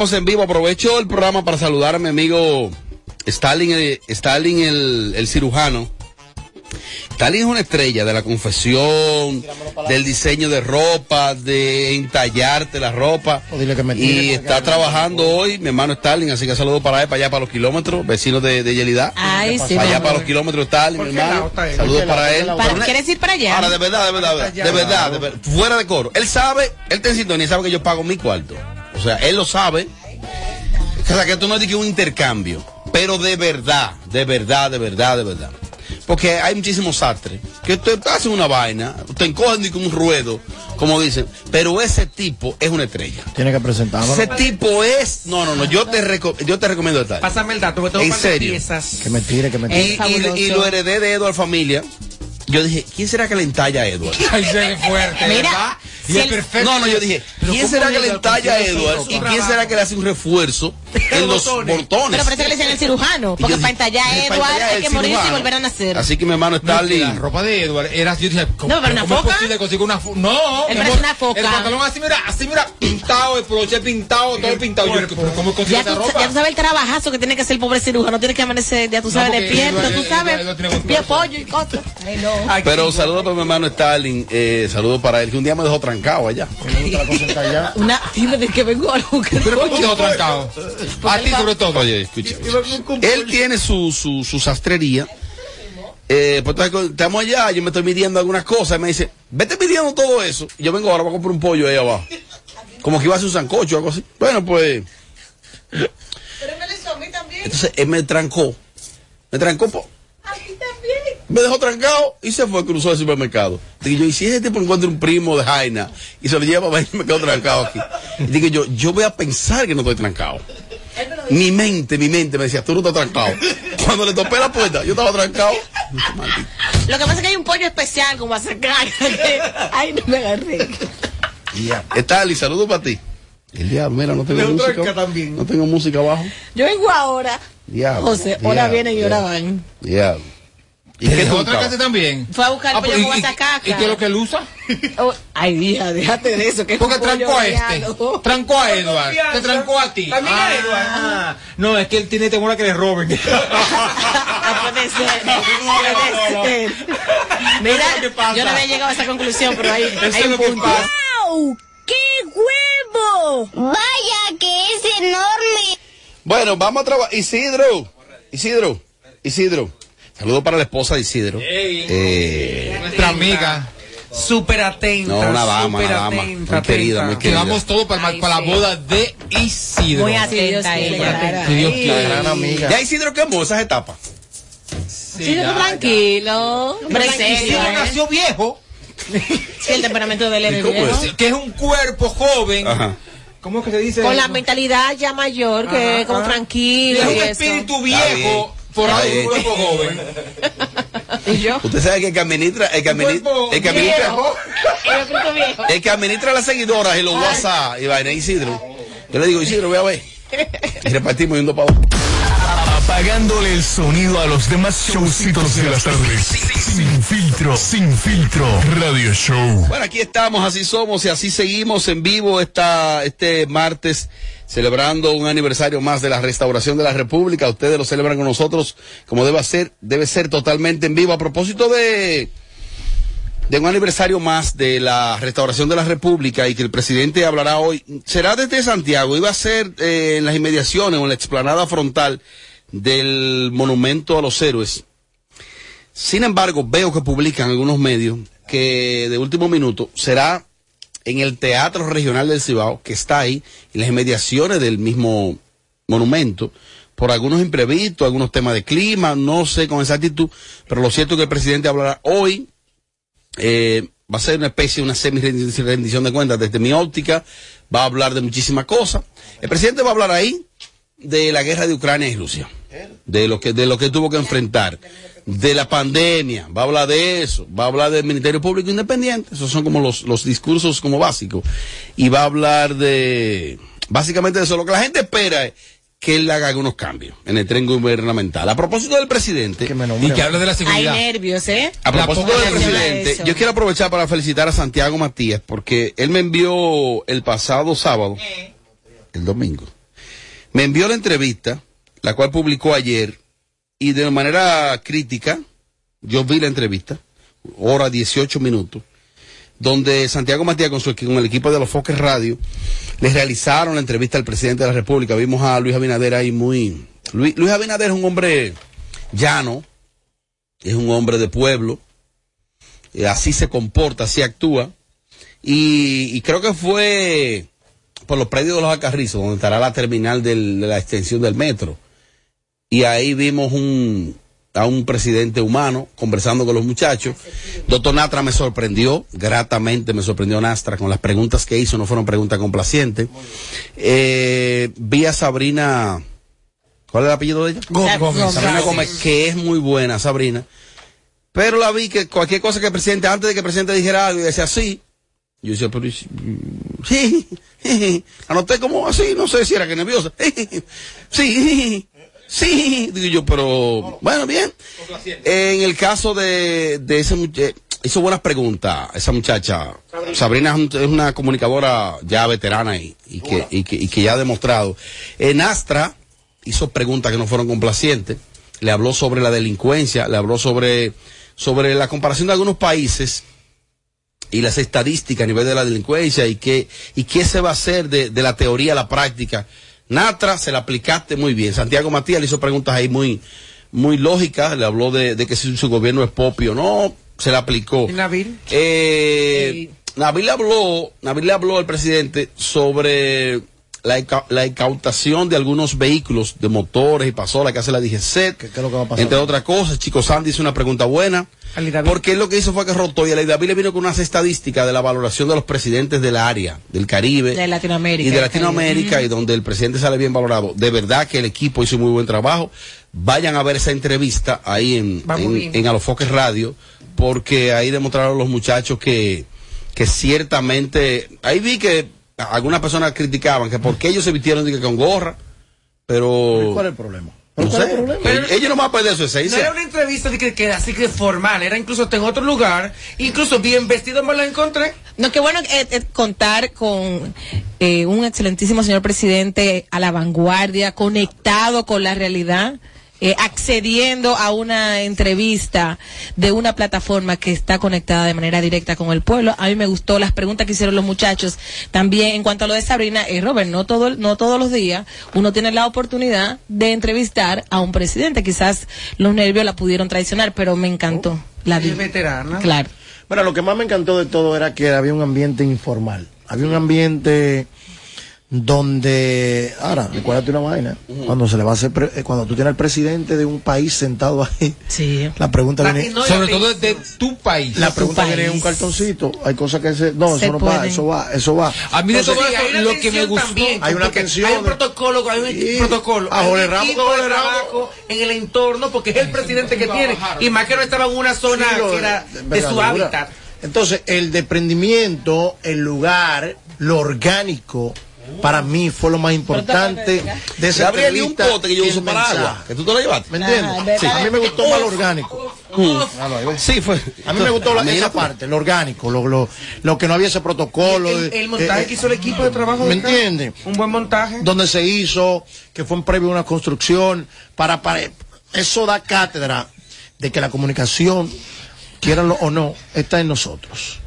Seguimos en vivo. Aprovecho el programa para saludar a mi amigo Stalin, eh, Stalin el, el cirujano. Stalin es una estrella de la confesión, del diseño de ropa, de entallarte la ropa. O dile que me Y está trabajando hoy mi hermano Stalin, así que saludo para él, para allá, para los kilómetros, vecino de, de Yelida. Ay, sí, Para allá, para los kilómetros Stalin, mi ¿Por qué lado hermano. Saludos ¿Por qué para él. ¿Por Para- ¿Quieres ir para allá? Ahora, de verdad, de verdad, de verdad, de verdad, de verdad, fuera de coro. Él sabe, él está en sintonía, sabe que yo pago mi cuarto. O sea, él lo sabe. O sea, que esto no es de que un intercambio. Pero de verdad, de verdad, de verdad, de verdad. Porque hay muchísimos sastres que te hacen una vaina, te encogen con un ruedo, como dicen. Pero ese tipo es una estrella. Tiene que presentarlo. Ese tipo es. No, no, no. Yo te, reco- yo te recomiendo estar. Pásame el dato, porque tengo ¿En serio? piezas. Que me tire, que me Y, tire. y- y lo heredé de Edward Familia. Yo dije, ¿quién será que le entalla a Edward? *laughs* Ay, se ve fuerte, Mira, si el- perfecto. No, no, yo dije, ¿quién ¿cómo será que le entalla a Edward? ¿Y quién será que le hace un refuerzo en los botones? Pero parece que le decían el cirujano, porque para entallar a Edward hay el que morirse y volver a nacer. Así que mi hermano No, Stalin. la ropa de Edward era, yo dije, ¿cómo, No, pero una cómo foca. es posible conseguir una foca? No, Él mi parece amor, una foca. El pantalón así, mira, así, mira, pintado, el poloche pintado, todo pintado. Yo, ¿pero ¿cómo consigue esa ropa? ya tú sabes el trabajazo que tiene que hacer el pobre cirujano, tiene que amanecer, ya tú sabes, despierto, tú sabes, pie pollo y cosas. Ay, no. Pero saludos para mi hermano Stalin. Eh, saludos para él, que un día me dejó trancado allá. Una, dime de que vengo algo que Pero ¿por qué quedó trancado? A ti sobre todo. Oye, escucha. Él tiene su, su, su sastrería. Eh, pues estamos allá, yo me estoy midiendo algunas cosas. Y me dice, vete midiendo todo eso. Y yo vengo ahora, voy a comprar un pollo ahí abajo. Como que iba a hacer un sancocho o algo así. Bueno, pues. Entonces él me trancó. Me trancó. po- Me dejó trancado y se fue, cruzó el supermercado. Digo yo, ¿y si ese tipo encuentra un primo de Jaina y se lo lleva para *laughs* y me quedo trancado aquí? Y digo yo, yo voy a pensar que no estoy trancado. Mi mente, mi mente me decía, tú no estás trancado. Cuando le topé la puerta, yo estaba trancado. Lo que pasa es que hay un pollo especial como a sacar. *laughs* Ay, no me agarré. Está y saludo para ti. El diablo, mira, no tengo música. también. No tengo música abajo. Yo vengo ahora. Diablo. José, ahora vienen y ahora van. Diablo. ¿Y ¿Y qué tú otra buscabas? casa también? Fue a buscar Ah, el pollo pero con ¿y- y- guasacaca. ¿Y qué es lo que él usa? Oh, ay, hija, déjate de eso. Que es Porque trancó a este. Trancó a Edward. Te trancó a ti. También a Ah. Edward. No, es que él tiene temor a que le roben. *laughs* Puede ser. Puede ser. Mira, yo no había llegado a esa conclusión, pero hay, Eso hay es un lo que pasa. ¡Wow! ¡Qué huevo! Vaya que es enorme. Bueno, vamos a trabajar. Isidro. Isidro. Isidro. Saludo para la esposa de Isidro. Eh, Nuestra amiga. Súper atenta. no, una dama, una dama. atenta, Muy querida, muy Que querida. vamos todos para, para la boda de Isidro. Muy atenta ella. Si Dios quiere. Gran amiga. Ya Isidro quemó esas etapas. Sí, tranquilo. Isidro nació viejo. Sí, el temperamento de él es de ¿Cómo viejo. es? Que es un cuerpo joven. Ajá. ¿Cómo es que se dice? Con la mentalidad ya mayor, que es como tranquilo. Es un espíritu viejo. Por algo un cuerpo joven. ¿Y yo? Usted sabe que el que administra, el que administra, el que administra. El que administra las seguidoras y los WhatsApp y vaina Isidro. Yo le digo, Isidro, voy a ver. Y repartimos yendo para abajo. Apagándole el sonido a los demás showcitos de las tardes. Sin filtro, sin filtro. Radio Show. Bueno, aquí estamos, así somos y así seguimos en vivo esta, este martes, celebrando un aniversario más de la restauración de la República. Ustedes lo celebran con nosotros como debe ser, debe ser totalmente en vivo. A propósito de, de un aniversario más de la restauración de la República y que el presidente hablará hoy, será desde Santiago, iba a ser eh, en las inmediaciones o en la explanada frontal del monumento a los héroes. Sin embargo, veo que publican algunos medios que de último minuto será en el Teatro Regional del Cibao, que está ahí, en las inmediaciones del mismo monumento, por algunos imprevistos, algunos temas de clima, no sé con exactitud, pero lo cierto es que el presidente hablará hoy, eh, va a ser una especie, una semi-rendición de cuentas. Desde mi óptica, va a hablar de muchísimas cosas. El presidente va a hablar ahí de la guerra de Ucrania y Rusia, de lo que, de lo que tuvo que enfrentar, de la pandemia, va a hablar de eso, va a hablar del Ministerio Público Independiente, esos son como los, los discursos como básicos, y va a hablar de, básicamente de eso, lo que la gente espera es que él haga algunos cambios en el tren gubernamental. A propósito del presidente, Y que hable de la Hay seguridad. nervios, ¿eh? a propósito del presidente, yo quiero aprovechar para felicitar a Santiago Matías porque él me envió el pasado sábado, el domingo, me envió la entrevista, la cual publicó ayer, y de manera crítica, yo vi la entrevista, hora 18 minutos, donde Santiago Matías con, su, con el equipo de los Foques Radio le realizaron la entrevista al presidente de la República. Vimos a Luis Abinader ahí muy... Luis, Luis Abinader es un hombre llano, es un hombre de pueblo, eh, así se comporta, así actúa, y, creo que fue por los predios de los Alcarrizos, donde estará la terminal de la extensión del metro. Y ahí vimos un, a un presidente humano conversando con los muchachos. Doctor Natra me sorprendió, gratamente me sorprendió Nastra con las preguntas que hizo, no fueron preguntas complacientes. Eh, vi a Sabrina, ¿cuál es el apellido de ella? Gómez. Gómez. Sabrina Gómez, que es muy buena, Sabrina. Pero la vi que cualquier cosa que el presidente, antes de que el presidente dijera algo y decía así, yo decía, pero *laughs* sí, sí, *laughs* anoté como así, no sé si era que nerviosa. *laughs* Sí, sí, digo yo, pero bueno, bien. En el caso de, de ese muchacho, hizo buenas preguntas esa muchacha. Sabrina es, un- es una comunicadora ya veterana y, y que, y, que, y que ya ha demostrado. En Astra hizo preguntas que no fueron complacientes. Le habló sobre la delincuencia, le habló sobre, sobre la comparación de algunos países y las estadísticas a nivel de la delincuencia y qué, y qué se va a hacer de, de la teoría a la práctica. Natra, se la aplicaste muy bien. Santiago Matías le hizo preguntas ahí muy, muy lógicas, le habló de, de que si su gobierno es popio o no, se la aplicó. ¿Y Nabil? Eh, Nabil habló, Nabil le habló al presidente sobre la, inca- la incautación de algunos vehículos de motores y pasolas que hace la DGCET, entre otras cosas. Chico Sandy hizo una pregunta buena. Porque él lo que hizo fue que rotó y a David le vino con unas estadísticas de la valoración de los presidentes del área, del Caribe De Latinoamérica. y de Latinoamérica y donde el presidente sale bien valorado. De verdad que el equipo hizo muy buen trabajo. Vayan a ver esa entrevista ahí en, en, en Alofoques Radio, porque ahí demostraron los muchachos que, que ciertamente, ahí vi que algunas personas criticaban que por qué ellos se vistieron de que con gorra, pero... ¿Cuál es el problema? No ¿Cuál es sé, el problema? ellos no van a perder su No esencia. era una entrevista de que, que así que formal, era incluso en otro lugar, incluso bien vestido me lo encontré. No, qué bueno eh, eh, contar con eh, un excelentísimo señor presidente a la vanguardia, conectado con la realidad. Eh, accediendo a una entrevista de una plataforma que está conectada de manera directa con el pueblo. A mí me gustó las preguntas que hicieron los muchachos. También en cuanto a lo de Sabrina, eh, Robert, no, todo, no todos los días uno tiene la oportunidad de entrevistar a un presidente. Quizás los nervios la pudieron traicionar, pero me encantó. La vi. Es veterana. Claro. Bueno, lo que más me encantó de todo era que había un ambiente informal. Había un ambiente donde, ahora, recuérdate una vaina, cuando se le va a hacer, pre- eh, cuando tú tienes al presidente de un país sentado ahí, sí. la pregunta La- viene, no, Sobre todo de tu país. la pregunta viene en un cartoncito, hay cosas que se, no, Se eso no va, eso va, eso va. A mí de todo Sí, lo que me gustó. también, Hay una tensión. Hay un protocolo, hay un Sí. protocolo. A Jorge Ramos, Ramos. en el entorno porque es el presidente que tiene. Y más que no estaba en una zona Sí, que era de de su hábitat. Entonces, el desprendimiento, el lugar, lo orgánico, para mí fue lo más importante de esa Gabriel, y un pote que yo uso para agua, que tú te lo llevaste. ¿Me entiendes? Sí. A mí me gustó más lo orgánico. Sí, fue. A mí me gustó la- esa parte, lo orgánico, lo, lo, lo que no había ese protocolo. El, el montaje eh, que hizo el equipo de trabajo. ¿Me entiendes? Un buen montaje. Donde se hizo, que fue en previo a una construcción, para, para eso da cátedra de que la comunicación, quieranlo o no, está en nosotros.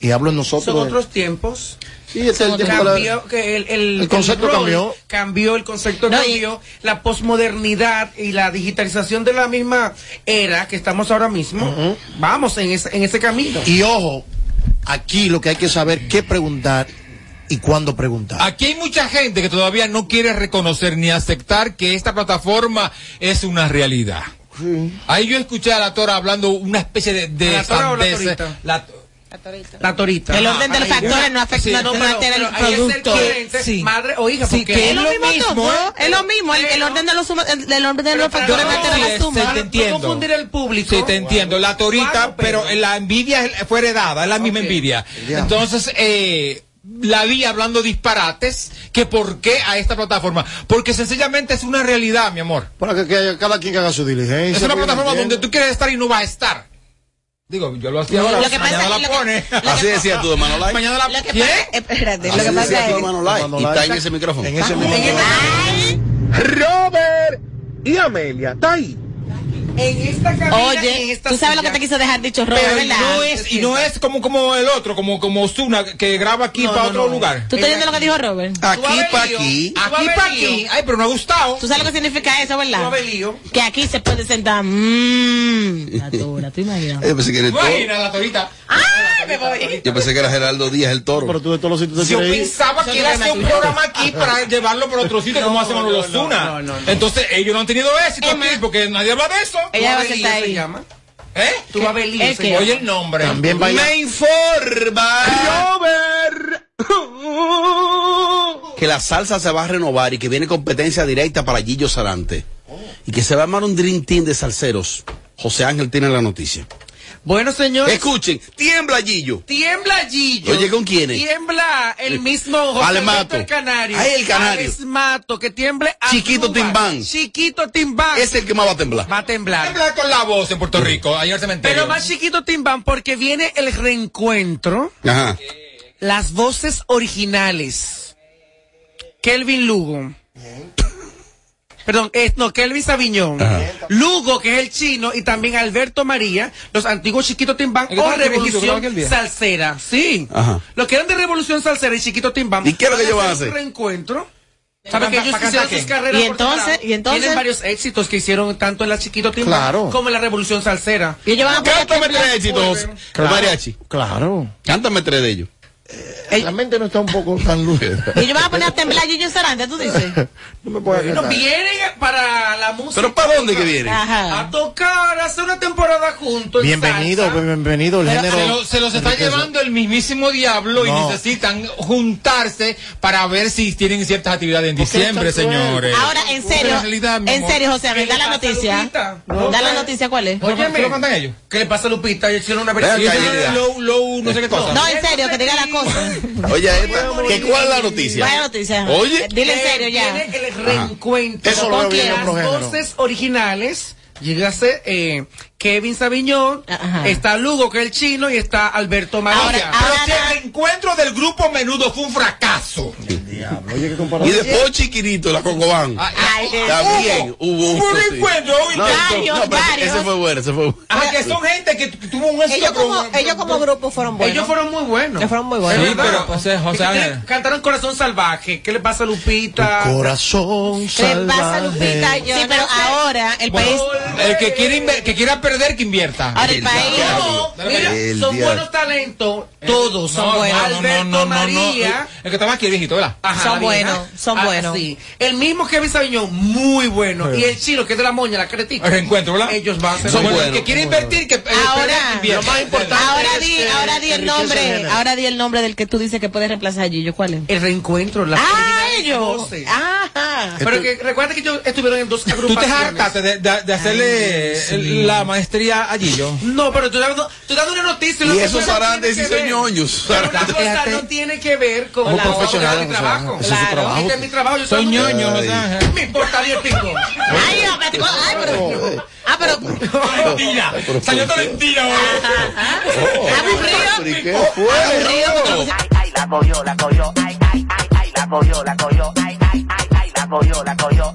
Y hablo en nosotros. Son otros tiempos. Sí, este es el cambió, que el, el, El concepto rol cambió. Cambió, el concepto cambió. La posmodernidad y la digitalización de la misma era que estamos ahora mismo. Vamos en ese, en ese camino. Y ojo, aquí lo que hay que saber qué preguntar y cuándo preguntar. Aquí hay mucha gente que todavía no quiere reconocer ni aceptar que esta plataforma es una realidad. Ahí yo escuché a la Tora hablando una especie de, de ¿A la Tora o la sandez. Torita? La- La torita. El orden de los factores no afecta, Sí, no, no, no pero- altera el pero ahí es el producto. coherente, madre o hija, Sí, porque que es lo mismo, todo, ¿eh? es lo mismo, el, el orden de los suma- el, el orden de los factores no altera Sí, la es, suma. te entiendo. confundir el público. Sí, te entiendo. La torita, pero, la envidia es- fue heredada, es la misma envidia. Entonces, eh, la vi hablando disparates, que por qué a esta plataforma. Porque sencillamente es una realidad, mi amor. Para que, que cada quien que haga su diligencia. Es una pues, plataforma ¿me donde tú quieres estar y no vas a estar. Digo, yo lo hacía ahora. Lo que pasa- mañana lo la que- pone. *laughs* Así decías tú de Manolay. Mañana la Lo que pasa, espérate, lo Así que pasa decías tú de es Manolay. Y está en ese micrófono. En ese Robert y Amelia, está ahí. En esta cabina en Oye, esta tú sabes lo que te quiso dejar dicho Robert, Pero y ¿verdad? no es, y no es como, como el otro, como, como Osuna, que graba aquí No, para no, otro no. lugar. ¿Tú estás viendo lo que dijo Robert? Aquí para aquí. Aquí para aquí. Ay, pero me ha gustado. ¿Tú sabes lo que significa eso, verdad? Que aquí se puede sentar. Mmm. La dura, tú imaginas. Yo pensé que era el toro. Imagina la torita. ¡Ay, me voy! Yo pensé que era Geraldo Díaz el toro. Pero tú de todos los sitios Yo pensaba que iba a hacer un programa aquí para *laughs* llevarlo por otro sitio, como hacen no, los no, Osuna. no, no, no. Entonces, ellos no han tenido éxito aquí porque nadie habla de eso. Ella va a Tú vas a ver sentar lío, se ahí. llama. ¿Eh? Tú vas a ver lío. Oye el nombre. También baila. Me informa que la salsa se va a renovar y que viene competencia directa para Gillo Sarante. Y que se va a armar un Dream Team de salseros. José Ángel tiene la noticia. Bueno, señor. Escuchen, tiembla Gillo. Tiembla Gillo. Oye, ¿con quiénes? Tiembla el mismo José Alberto el Canario. Ay, el Canario. Mato, que tiemble a Chiquito Cuba. Timbán. Chiquito Timbán. Es el que más va a temblar. Va a temblar. Habla con la voz en Puerto Rico, ayer al cementerio. Pero más chiquito Timbán porque viene el reencuentro. Ajá. Las voces originales. Kelvin Lugo. Perdón, es, no, Kelvin Sabiñón. Ajá. Lugo, que es el chino, y también Alberto María, los antiguos Chiquito Timbán ¿El que o Revolución? Salsera. Sí. Ajá. Los que eran de Revolución Salsera y Chiquito Timbán. ¿Y qué es lo que ellos van a hacer? Un reencuentro. ¿Sabes ¿Para- que ellos hicieron sus qué? carreras ¿Y entonces? ¿Y entonces? Tienen varios éxitos que hicieron tanto en la Chiquito Timbán Claro. como en la Revolución Salsera. Y ellos van a poner Cántame tres éxitos, Claro. mariachi. Claro. Cántame tres de ellos. La mente no está un poco tan lúcida. Y ellos van a poner a temblar a Gillo Sarante, tú dices. *laughs* No me puedes Bueno, vienen para la música. ¿Pero para dónde que vienen? Ajá. A tocar, a hacer una temporada juntos. en Bienvenido, salsa. bienvenido. El género. Se, lo- se los está llevando el mismísimo diablo y No. necesitan juntarse para ver si tienen ciertas actividades en diciembre, señores. Ahora, en serio, realidad, en serio, José, ¿Qué da la noticia. Lupita? Da la noticia, ¿cuál es? Óyeme. ¿Qué lo cantan ellos? ¿Qué le pasa a Lupita? Ellos hicieron una versión. acá, de- Yelida. Low, low, no sé qué cosa. No, en serio, que diga la cosa. *laughs* Oye, esta, ¿que ¿cuál es la noticia? Vaya noticia. Oye. Dile en serio ya. Viene el reencuentro. Eso lo veo las voces originales. Llegase eh, Kevin Sabiñón, Ajá. está Lugo, que es el chino, y está Alberto María. Ahora- Pero si el reencuentro del grupo Menudo fue un fracaso. Y después Chiquirito, la Congobán. También hubo hubo un reencuentro, ¿oíste? No, pero- no, varios. ese fue bueno, ese fue bueno. Ah, que son gente que tu- tuvo un éxito. Ellos como, ellos como grupo fueron buenos. Ellos fueron muy buenos. Ellos fueron muy buenos. Sí, pero, José- José Ángel. Cantaron Corazón Salvaje. ¿Qué le pasa a Lupita? Corazón ¿Qué le pasa, salvaje. Lupita? Sí, pero ahora el país... El que, quiere que quiera perder, que invierta. Ahora el país... No, mira, El son diablo. buenos talentos. Todos son buenos. no, no, Alberto no, no, no, María. El que está más aquí, el viejito, ¿verdad? Ajá, Son la buenos, son Ah, buenos. sí. El mismo Kevin Sabiñón, muy bueno. Y el chino, que es de la moña, la cretica. El reencuentro, ¿verdad? Ellos van a ser Son buenos. El que quiere invertir, que eh, Ahora. Lo más importante ahora es di, que ahora di el nombre, ahora di el nombre del que tú dices que puede reemplazar a Gillo. ¿Cuál es? El reencuentro, las Ah, ellos. Ajá. Pero que recuerda que ellos estuvieron en dos ¿Tú te agrupaciones. hartaste de, de- de hacerle la maestría a Gillo? No, pero tú dando, tú dando una noticia. Y esos arantes y ñoños. Pero una cosa no tiene que ver con la profesional, de mi o sea, trabajo. ese es su Claro. trabajo. Este es mi trabajo. Yo Soy ñoño, José Ángel. *laughs* Me importa bien pico. Ay, pero. Ah, pero. *laughs* Mentira. Salió toda mentira, güey. *laughs* ¿Pero y qué fue? Aburrido, ay, la cogió, la cogió, ay, ay, ay, ay, la cogió, la cogió, ay, ay, ay, ay, la cogió, la cogió,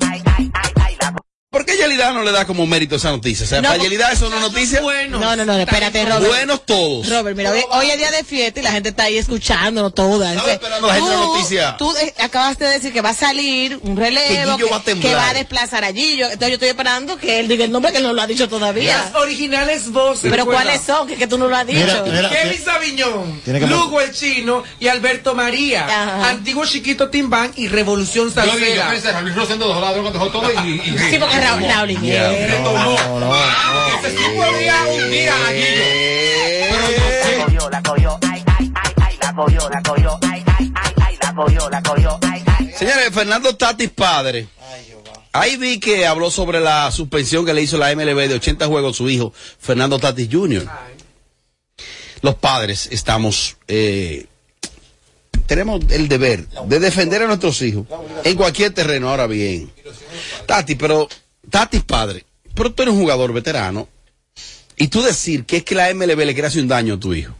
Yelida no le da como mérito esa noticia? O sea, No, para Yelida eso no es noticia. Bueno. No, no, no, espérate, Robert. Buenos todos. Robert, mira, hoy, hoy es día de fiesta y la gente está ahí escuchando toda. Estaba esperando la gente la noticia. Tú eh, acabaste de decir que va a salir un Que relevo, Gillo que, va a temblar. que va a desplazar a Gillo. Entonces yo estoy esperando que él diga el nombre que él no lo ha dicho todavía. Las originales voces. Pero recuerda. ¿cuáles son? Que, que tú no lo has dicho. Mira, mira. Kevin Sabiñón, Lugo el Chino y Alberto María. Ajá. Antiguo Chiquito Timbán y Revolución Yo dije, yo Salsera. pensé, Luis Rosendo dejó la droga, dejó todo y... y- Sí, porque Raúl, Raúl Inés. No, no, no. Ese sí podría hundir a Gillo. La cogió, la cogió, ay, ay, ay, ay, la cogió, la cogió, ay, ay, ay, ay, la cogió, la cogió, ay, ay. Señores, Fernando Tatis padre. Ahí vi que habló sobre la suspensión que le hizo la MLB de 80 juegos a su hijo, Fernando Tatis Jr. Los padres estamos, eh, tenemos el deber de defender a nuestros hijos en cualquier terreno. Ahora bien, Tati, pero Tatis padre, pero tú eres un jugador veterano y tú decir que es que la MLB le quiere hacer un daño a tu hijo.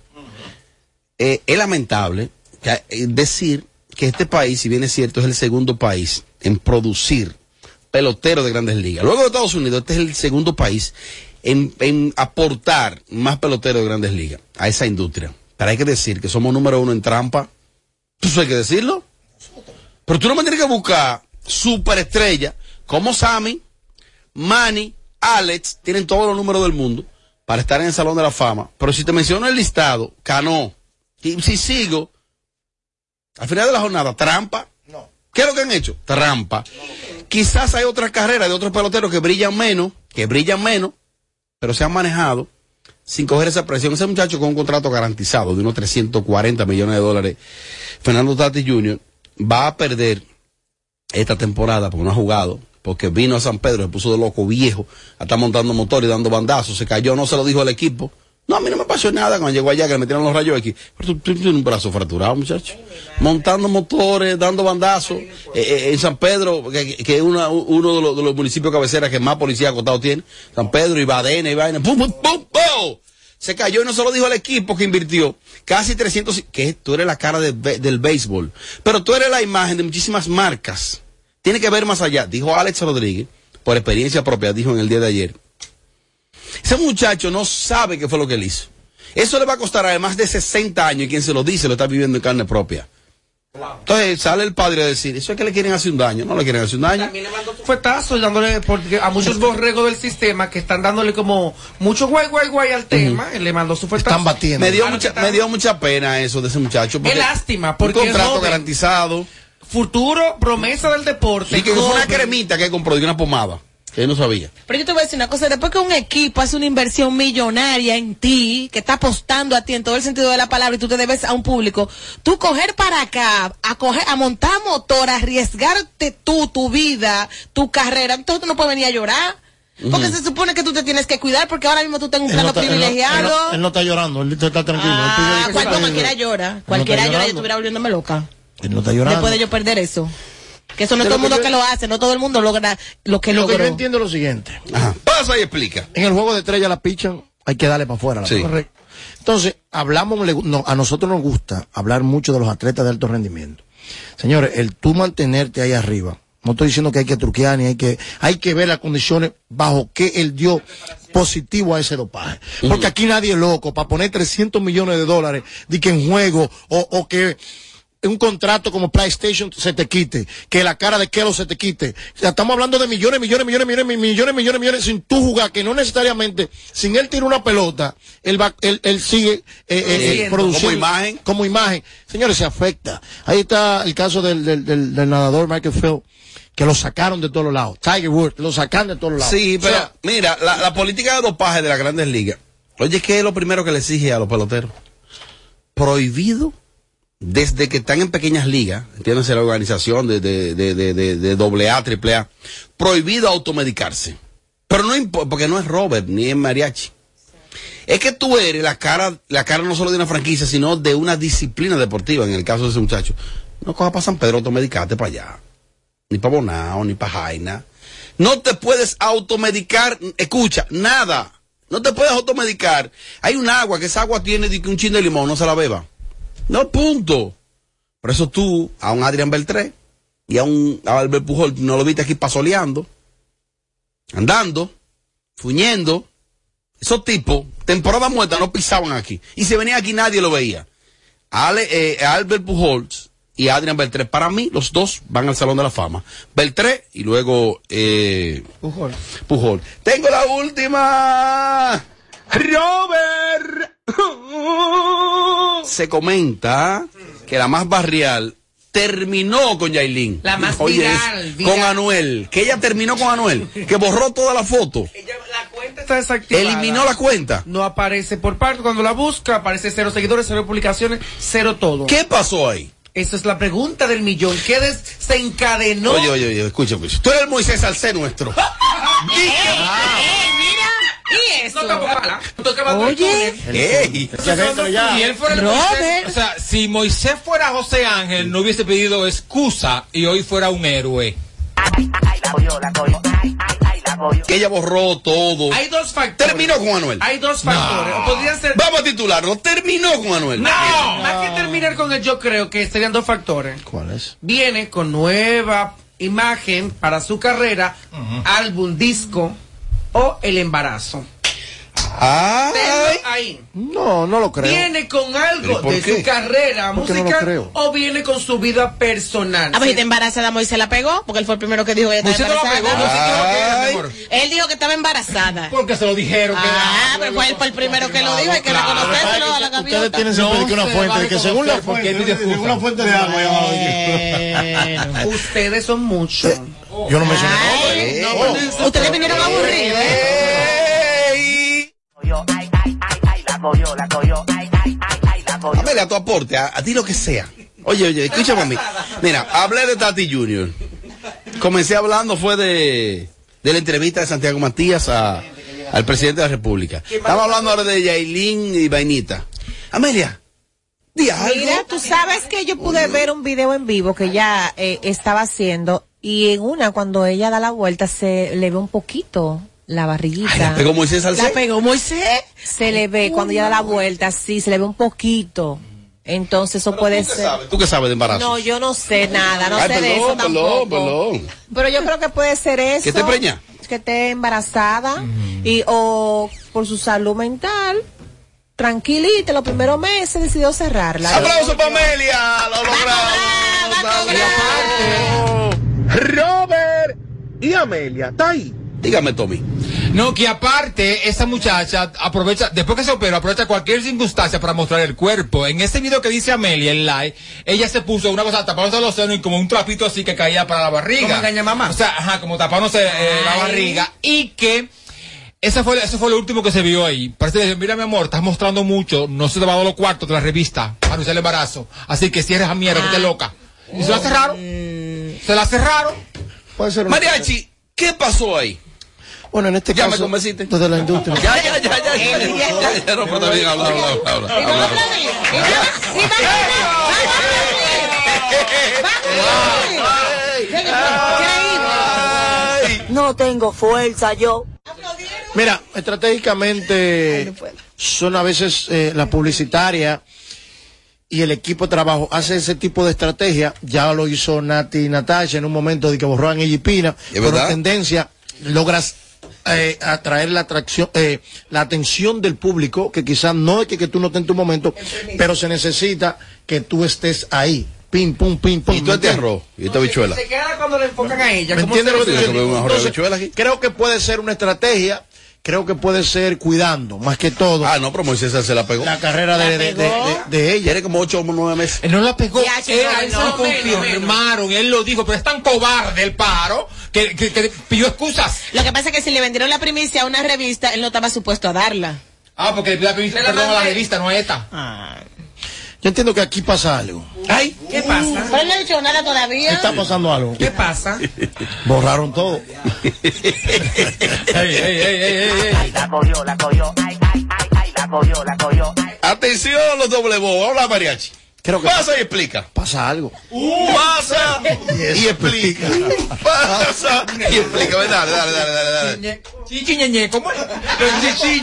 Eh, es lamentable eh, decir que este país, si bien es cierto, es el segundo país en producir peloteros de grandes ligas. Luego de Estados Unidos, este es el segundo país en, aportar más peloteros de grandes ligas a esa industria. Pero hay que decir que somos número uno en trampa. Eso hay que decirlo. Pero tú no me tienes que buscar superestrellas como Sammy, Manny, Alex, tienen todos los números del mundo para estar en el Salón de la Fama. Pero si te menciono el listado, Cano, y si sigo, al final de la jornada, trampa. ¿Qué es lo que han hecho? Trampa. Quizás hay otras carreras de otros peloteros que brillan menos, que brillan menos, pero se han manejado sin coger esa presión. Ese muchacho con un contrato garantizado de unos 340 millones de dólares, Fernando Tatis Jr., va a perder esta temporada porque no ha jugado, porque vino a San Pedro, se puso de loco viejo, está montando motor y dando bandazos, se cayó, no se lo dijo al equipo. No, a mí no me pasó nada cuando llegó allá que le metieron los rayos aquí. Pero tú, tienes un brazo fracturado, muchacho. Montando motores, dando bandazos. Eh, eh, en San Pedro, que, es uno de los, municipios cabeceras que más policía acotado tiene. San Pedro y Badena y vaina. ¡Pum, pum, pum, pum! Se cayó y no se lo dijo al equipo que invirtió. Casi 300. Que tú eres la cara del béisbol. Pero tú eres la imagen de muchísimas marcas. Tiene que ver más allá. Dijo Alex Rodríguez, por experiencia propia, dijo en el día de ayer. Ese muchacho no sabe qué fue lo que él hizo. Eso le va a costar además de 60 años y quien se lo dice lo está viviendo en carne propia. Entonces sale el padre a decir, eso es que le quieren hacer un daño, no le quieren hacer un daño. También le mandó su fuetazo dándole porque a muchos borregos del sistema que están dándole como mucho guay guay guay al tema, él le mandó su fuetazo. Me dio, mucha, me dio mucha pena eso de ese muchacho. Qué lástima, porque un contrato es joven. garantizado. Futuro, promesa del deporte. Y que fue una joven. cremita que compró de una pomada. Que él no sabía. Pero yo te voy a decir una cosa, después que un equipo hace una inversión millonaria en ti, que está apostando a ti en todo el sentido de la palabra y tú te debes a un público, tú coger para acá, a coger, a montar motor, a arriesgarte tú, tu vida, tu carrera, entonces tú no puedes venir a llorar. Porque se supone que tú te tienes que cuidar porque ahora mismo tú tienes un Él no plano él no- privilegiado. Él no, él no está llorando, él está tranquilo. Ah, él cualquiera llora, cualquiera llora y llorando. estuviera volviéndome loca. Él no está llorando. Después de yo perder eso. Que eso no es todo el mundo que lo hace, no todo el mundo logra lo que Lo que yo logró. entiendo es lo siguiente. Pasa y explica. En el juego de estrella la pichan, hay que darle para afuera. la Sí. Correcto. Entonces, hablamos, no, a nosotros nos gusta hablar mucho de los atletas de alto rendimiento. Señores, el tú mantenerte ahí arriba, no estoy diciendo que hay que truquear ni hay que, hay que ver las condiciones bajo que él dio positivo a ese dopaje. Porque aquí nadie es loco para poner 300 millones de dólares de que en juego o, o que un contrato como PlayStation se te quite, que la cara de Kelo se te quite. O sea, estamos hablando de millones, millones, millones, millones, millones, millones, millones, sin tú jugar, que no necesariamente, sin él tirar una pelota, él va, él, él sigue eh, eh, eh, Produciendo. Como imagen. Como imagen. Señores, se afecta. Ahí está el caso del, del, del, del nadador Michael Phelps, que lo sacaron de todos lados. Tiger Woods, lo sacan de todos lados. Sí, O pero sea, mira, la, la política de dopaje de las grandes ligas. Oye, ¿qué es lo primero que le exige a los peloteros? Prohibido desde que están en pequeñas ligas, entiéndase la organización de, de, de, de, de, de doble A, triple A, prohibido automedicarse. Pero no porque no es Robert ni es mariachi. Es que tú eres la cara, la cara no solo de una franquicia, sino de una disciplina deportiva, en el caso de ese muchacho. No coja para San Pedro automedicate para allá. Ni para Bonao, ni para Jaina. No te puedes automedicar, escucha, nada. No te puedes automedicar. Hay un agua, que esa agua tiene que un chin de limón, no se la beba. No, punto. Por eso tú, a un Adrián Beltré y a un a Albert Pujol, no lo viste aquí pasoleando, andando, fuñendo. Esos tipos, temporada muerta, no pisaban aquí. Y si venía aquí nadie lo veía. Ale, eh, Albert Pujols y Adrian Beltré, para mí, los dos van al Salón de la Fama. Beltré y luego eh, Pujol. Pujol. Tengo la última. Robert. Se comenta que la más barrial terminó con Yailin. La más Oye, viral, es viral. Con Anuel. Que ella terminó con Anuel. Que borró toda la foto. Está desactivada. Eliminó la cuenta. No aparece por parte. Cuando la busca, aparece cero seguidores, cero publicaciones, cero todo. ¿Qué pasó ahí? Esa es la pregunta del millón. ¿Qué desencadenó? Oye, oye, oye, escucha, escucha. Tú eres el Moisés Salcé nuestro. *laughs* ¿Y eso? Oye. Ey. Si él fuera el Moisés, o sea, si Moisés fuera José Ángel, no hubiese pedido excusa y hoy fuera un héroe. Que ella borró todo. Hay dos factores. Terminó con Anuel. Hay dos factores. O podrían ser. Vamos a titularlo. Terminó con Anuel. No, más que terminar con él, yo creo que serían dos factores. ¿Cuál es? Viene con nueva imagen para su carrera, álbum, disco o el embarazo. Tenlo ahí. No, no lo creo. ¿Viene con ¿Pero algo de qué? su carrera ¿Por qué no musical creo? o viene con su vida personal? Ah, pues si te embarazada, Moisés la pegó, porque él fue el primero que dijo que ella no estaba la pegó, embarazada. No pegó. Él dijo que estaba embarazada. Porque se lo dijeron. que Ah, pero fue él fue el primero que lo dijo, hay que reconocérselo a la gaviota. Ustedes tienen siempre que una fuente, que según la fuente, según la fuente de agua, ya Ustedes son muchos. Yo no mencioné Ay, no, Ustedes vinieron aburridos. Amelia, tu aporte, a, a ti lo que sea. Oye, oye, escúchame a mí. Mira, hablé de Tati Junior. Comencé hablando, fue de, de la entrevista de Santiago Matías a- al presidente de la República. Estaba hablando ahora de Yailin y Vainita. Amelia, di algo. Mira, tú sabes que yo pude ver un video en vivo que ella eh, estaba haciendo y en una cuando ella da la vuelta se le ve un poquito la barriguita. la pegó Moisés Salcé. La pegó Moisés. Se le ve cuando ella da la vuelta, sí, se le ve un poquito. Entonces eso puede ¿Tú qué ser. sabes? ¿Tú qué sabes de embarazo? No, yo no sé nada, no Ay, sé de eso tampoco. perdón, perdón. Pero yo creo que puede ser eso. ¿Que esté preñada? Que esté embarazada y o por su salud mental. Tranquilita, los primeros meses decidió cerrarla. ¡Aplauso para Amelia! ¡Lo logramos! Robert y Amelia, está ahí. Dígame, Tommy. No, que aparte, esa muchacha aprovecha, después que se operó, aprovecha cualquier circunstancia para mostrar el cuerpo. En ese video que dice Amelia, en live, ella se puso una cosa tapándose los senos y como un trapito así que caía para la barriga. Como engañamamá. O sea, ajá, como tapándose eh, la barriga. Y que, ese fue, ese fue lo último que se vio ahí. Parece que, mira mi amor, estás mostrando mucho, no se te va a dar los cuartos de la revista para anunciar el embarazo. Así que cierres a mierda, que estés loca. Y se la cerraron. Se la cerraron. Puede ser una- Mariachi, ¿qué pasó ahí? Bueno, en este Ya me caso, convenciste. desde la industria. Ya, ya, ya, ya, ya, ya, ya, ya, no, pero está bien, habla, habla, habla, habla, habla. No tengo fuerza yo. Mira, estratégicamente son a veces eh, la publicitaria y el equipo de trabajo hace ese tipo de estrategia, ya lo hizo Nati y Natasha en un momento de que borraban ella y Pina, ¿Es por verdad? tendencia, logras eh, atraer la atracción, eh, la atención del público, que quizás no es que, que tú no estés en tu momento, pero se necesita que tú estés ahí. Pim, pum, pim, pum. Y tú ¿me este arroz, y esta bichuela. Se queda cuando le enfocan a ella. ¿Me ¿cómo entiendes lo que te? Entonces, creo que puede ser una estrategia, creo que puede ser cuidando, más que todo. Ah, no, pero Moisés se la pegó. La carrera de, de, de, de- de ella. Tiene como ocho o nueve meses. Él no la pegó. Ya, Él, se no, lo confirmaron. Él lo dijo, pero es tan cobarde el paro que, que, que pidió excusas. Lo que pasa es que si le vendieron la primicia a una revista, él no estaba supuesto a darla. Ah, porque le pidió la permiso, perdón, a la revista, no a esta. Yo entiendo que aquí pasa algo. Ay, ¿qué pasa? Pero él no ha dicho nada todavía. Está pasando algo. ¿Qué pasa? *laughs* Borraron todo. *laughs* La cogió, la cogió, ay, ay, ay, ay, la cogió, la cogió, ay. Atención, los doble. Habla mariachi. Creo que pasa y explica. Pasa algo. pasa y explica. Pasa y explica. Dale, dale, dale, dale, dale. Chichi ñeñe, ¿cómo es? Chichi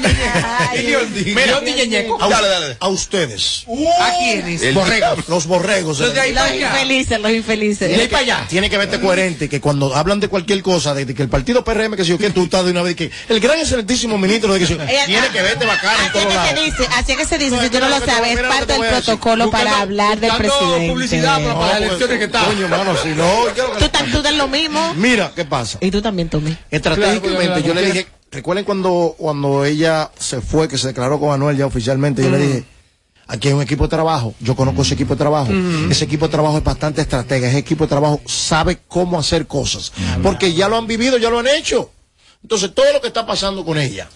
Mira, ñeñe. a, Dale, dale. a ustedes. ¿A quiénes? El- Borregos. Los borregos. Los de ahí Los infelices, los infelices. De ahí para allá. Tiene que verte coherente que cuando hablan de cualquier cosa, de, de que el partido PRM, que si yo que tú estás de una vez, que el gran excelentísimo ministro de que si yo- tiene que verte bacano en Así es todos que se lados. dice, así es que se dice, si tú no lo sabes, es parte te del protocolo para hablar del presidente. publicidad para- para las elecciones que está. Coño, mano, si no, Tú, tan- tú lo mismo. Mira, ¿qué pasa? Y tú también, Tommy. Estratégicamente, Claro, yo le dije, recuerden cuando, cuando ella se fue, que se declaró con Anuel ya oficialmente, yo le dije, aquí hay un equipo de trabajo, yo conozco ese equipo de trabajo, ese equipo de trabajo es bastante estratega, ese equipo de trabajo sabe cómo hacer cosas, porque ya lo han vivido, ya lo han hecho. Entonces, todo lo que está pasando con ella,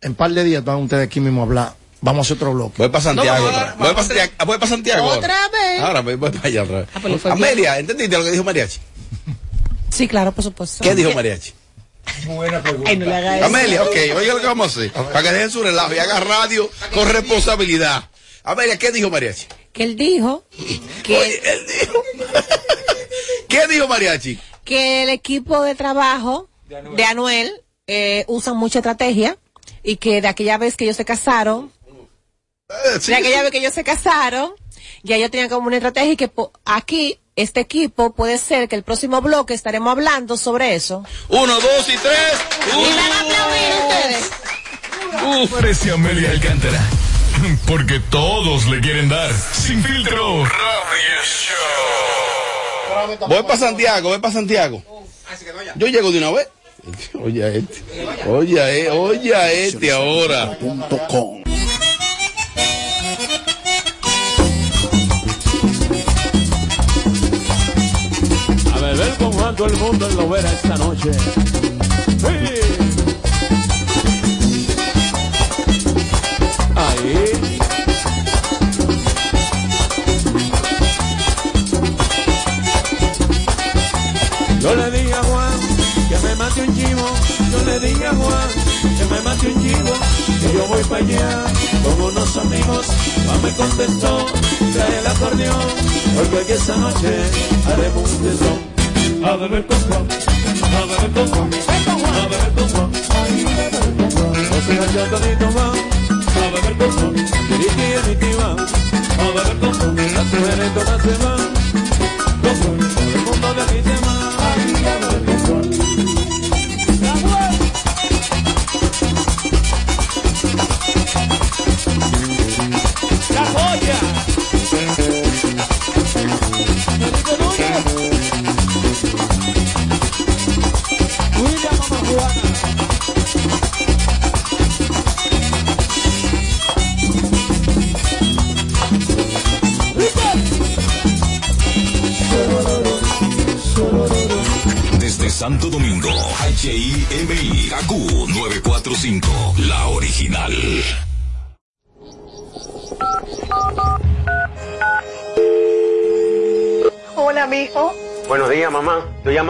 en par de días van ustedes aquí mismo a hablar, vamos a hacer otro bloque. Voy para Santiago. No, otra vez. Voy para Santiago. Voy para Santiago. Otra vez. Ahora voy, voy para allá otra vez. Ah, pues. Amelia, ¿entendiste lo que dijo Mariachi? Sí, claro, por supuesto. ¿Qué dijo Mariachi? Buena pregunta. Ay, no. Amelia, ok, oiga lo que vamos a hacer. Para que dejen su relajo y haga radio con responsabilidad. Amelia, ¿qué dijo Mariachi? Que él dijo que, Oye, él dijo. *laughs* ¿Qué dijo Mariachi? que el equipo de trabajo de Anuel eh, usan mucha estrategia y que de aquella vez que ellos se casaron, Eh, sí, aquella sí. vez que ellos se casaron, ya ellos tenían como una estrategia y que aquí este equipo puede ser que el próximo bloque estaremos hablando sobre eso. Uno, dos y tres. Y van a aplaudir ustedes. Parece Amelia Alcántara. Porque todos le quieren dar. Sin filtro. Voy para Santiago, voy para Santiago. Yo llego de una vez. *laughs* Oye este. Oye a e- oye a este ahora. Punto com. Beber con Juan todo el mundo lo verá esta noche. Sí. Ahí. Yo le dije a Juan que me mate un chivo. Yo le dije a Juan que me mate un chivo. Que yo voy para allá con unos amigos. Juan me contestó, trae el acordeón. Porque que esa noche haremos un tesón. A beber con Juan, a beber con Juan,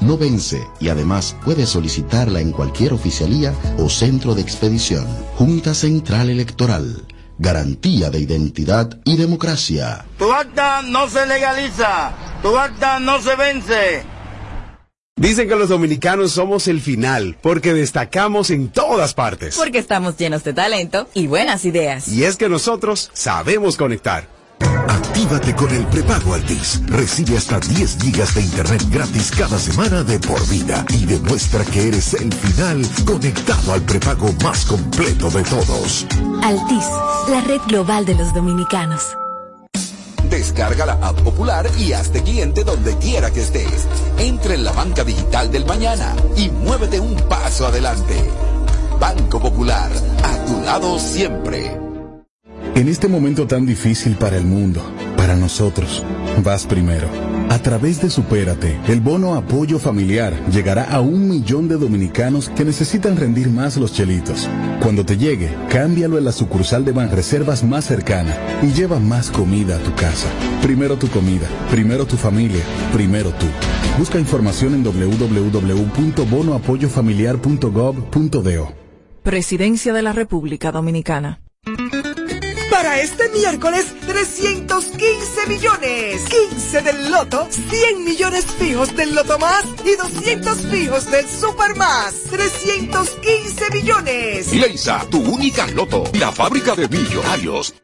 no vence y además puedes solicitarla en cualquier oficialía o centro de expedición. Junta Central Electoral. Garantía de identidad y democracia. Tu acta no se legaliza, tu acta no se vence. Dicen que los dominicanos somos el final, porque destacamos en todas partes. Porque estamos llenos de talento y buenas ideas. Y es que nosotros sabemos conectar. Actívate con el prepago Altis. Recibe hasta 10 gigas de internet gratis cada semana de por vida y demuestra que eres el final conectado al prepago más completo de todos. Altis, la red global de los dominicanos. Descarga la app popular y hazte cliente donde quiera que estés. Entra en la banca digital del mañana y muévete un paso adelante. Banco Popular, a tu lado siempre. En este momento tan difícil para el mundo, para nosotros, vas primero. A través de Supérate, el bono apoyo familiar llegará a un millón de dominicanos que necesitan rendir más los chelitos. Cuando te llegue, cámbialo en la sucursal de Banreservas más cercana y lleva más comida a tu casa. Primero tu comida, primero tu familia, primero tú. Busca información en www.bonoapoyofamiliar.gov.do. Presidencia de la República Dominicana. Para este miércoles, 315 millones. 15 del loto, 100 millones fijos del loto más y 200 fijos del super más. 315 millones. Leisa, tu única loto, la fábrica de millonarios.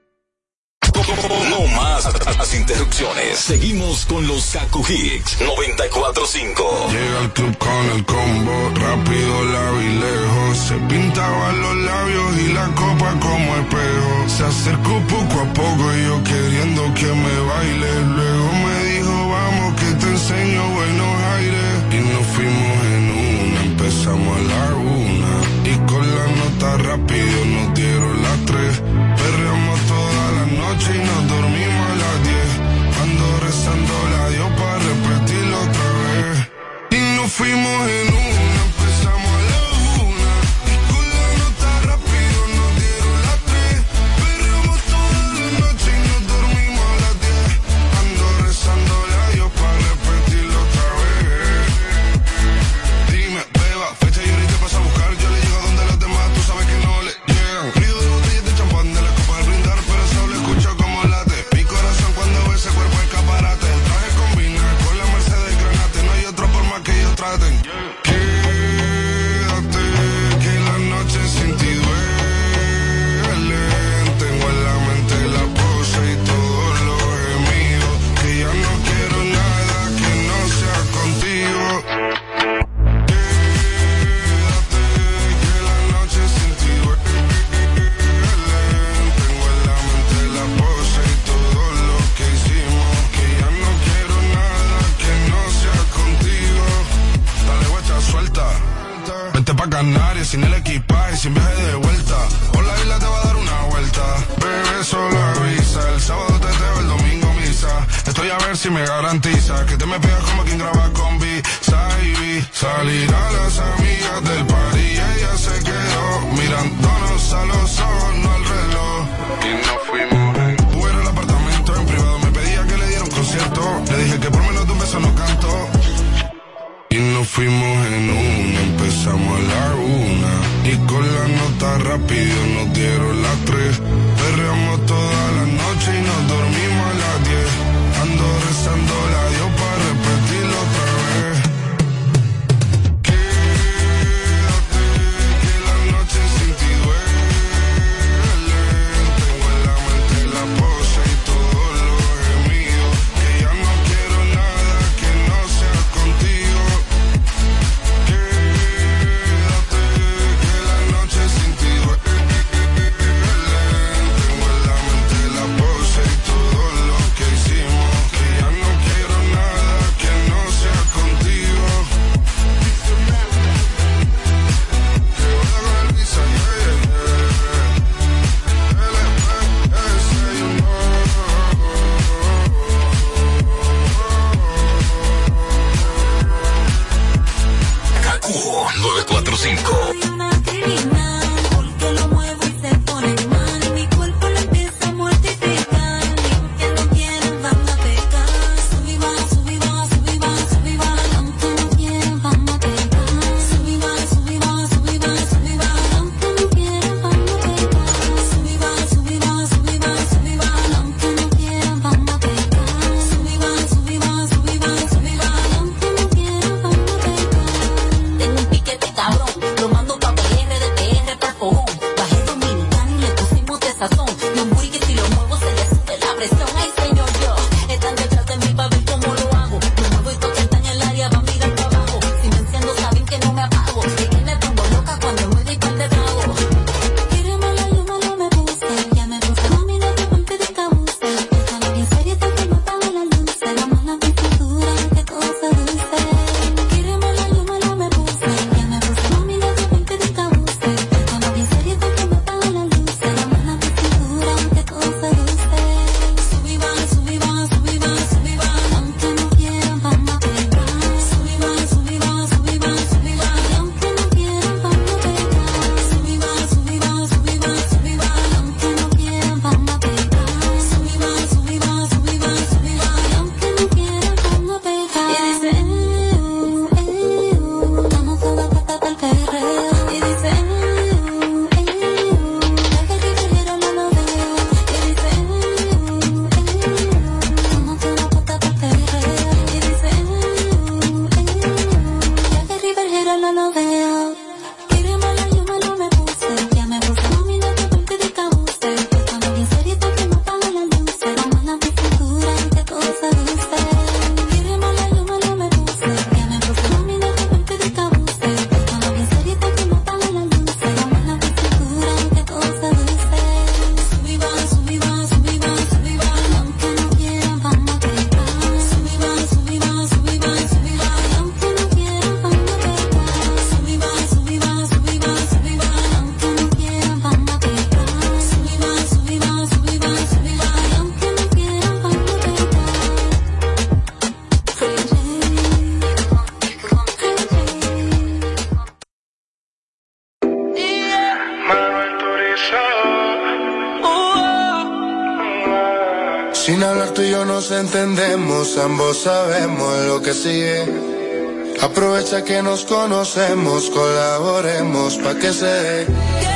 No más las interrupciones. Seguimos con los Kaku Hicks 945. Llega al club con el combo, rápido, y lejos. Se pintaban los labios y la copa como espejo. Se acercó poco a poco y yo queriendo que me baile. Luego me dijo, vamos que te enseño buenos aires. Y nos fuimos en una, empezamos a la una. Y con la nota rápido nos fuimos en ambos sabemos lo que sigue. Aprovecha que nos conocemos, colaboremos pa' que se dé.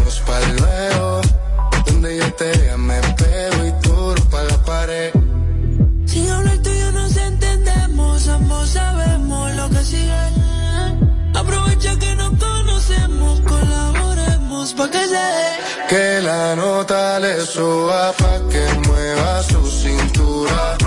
la nota le suba pa' que mueva su cintura.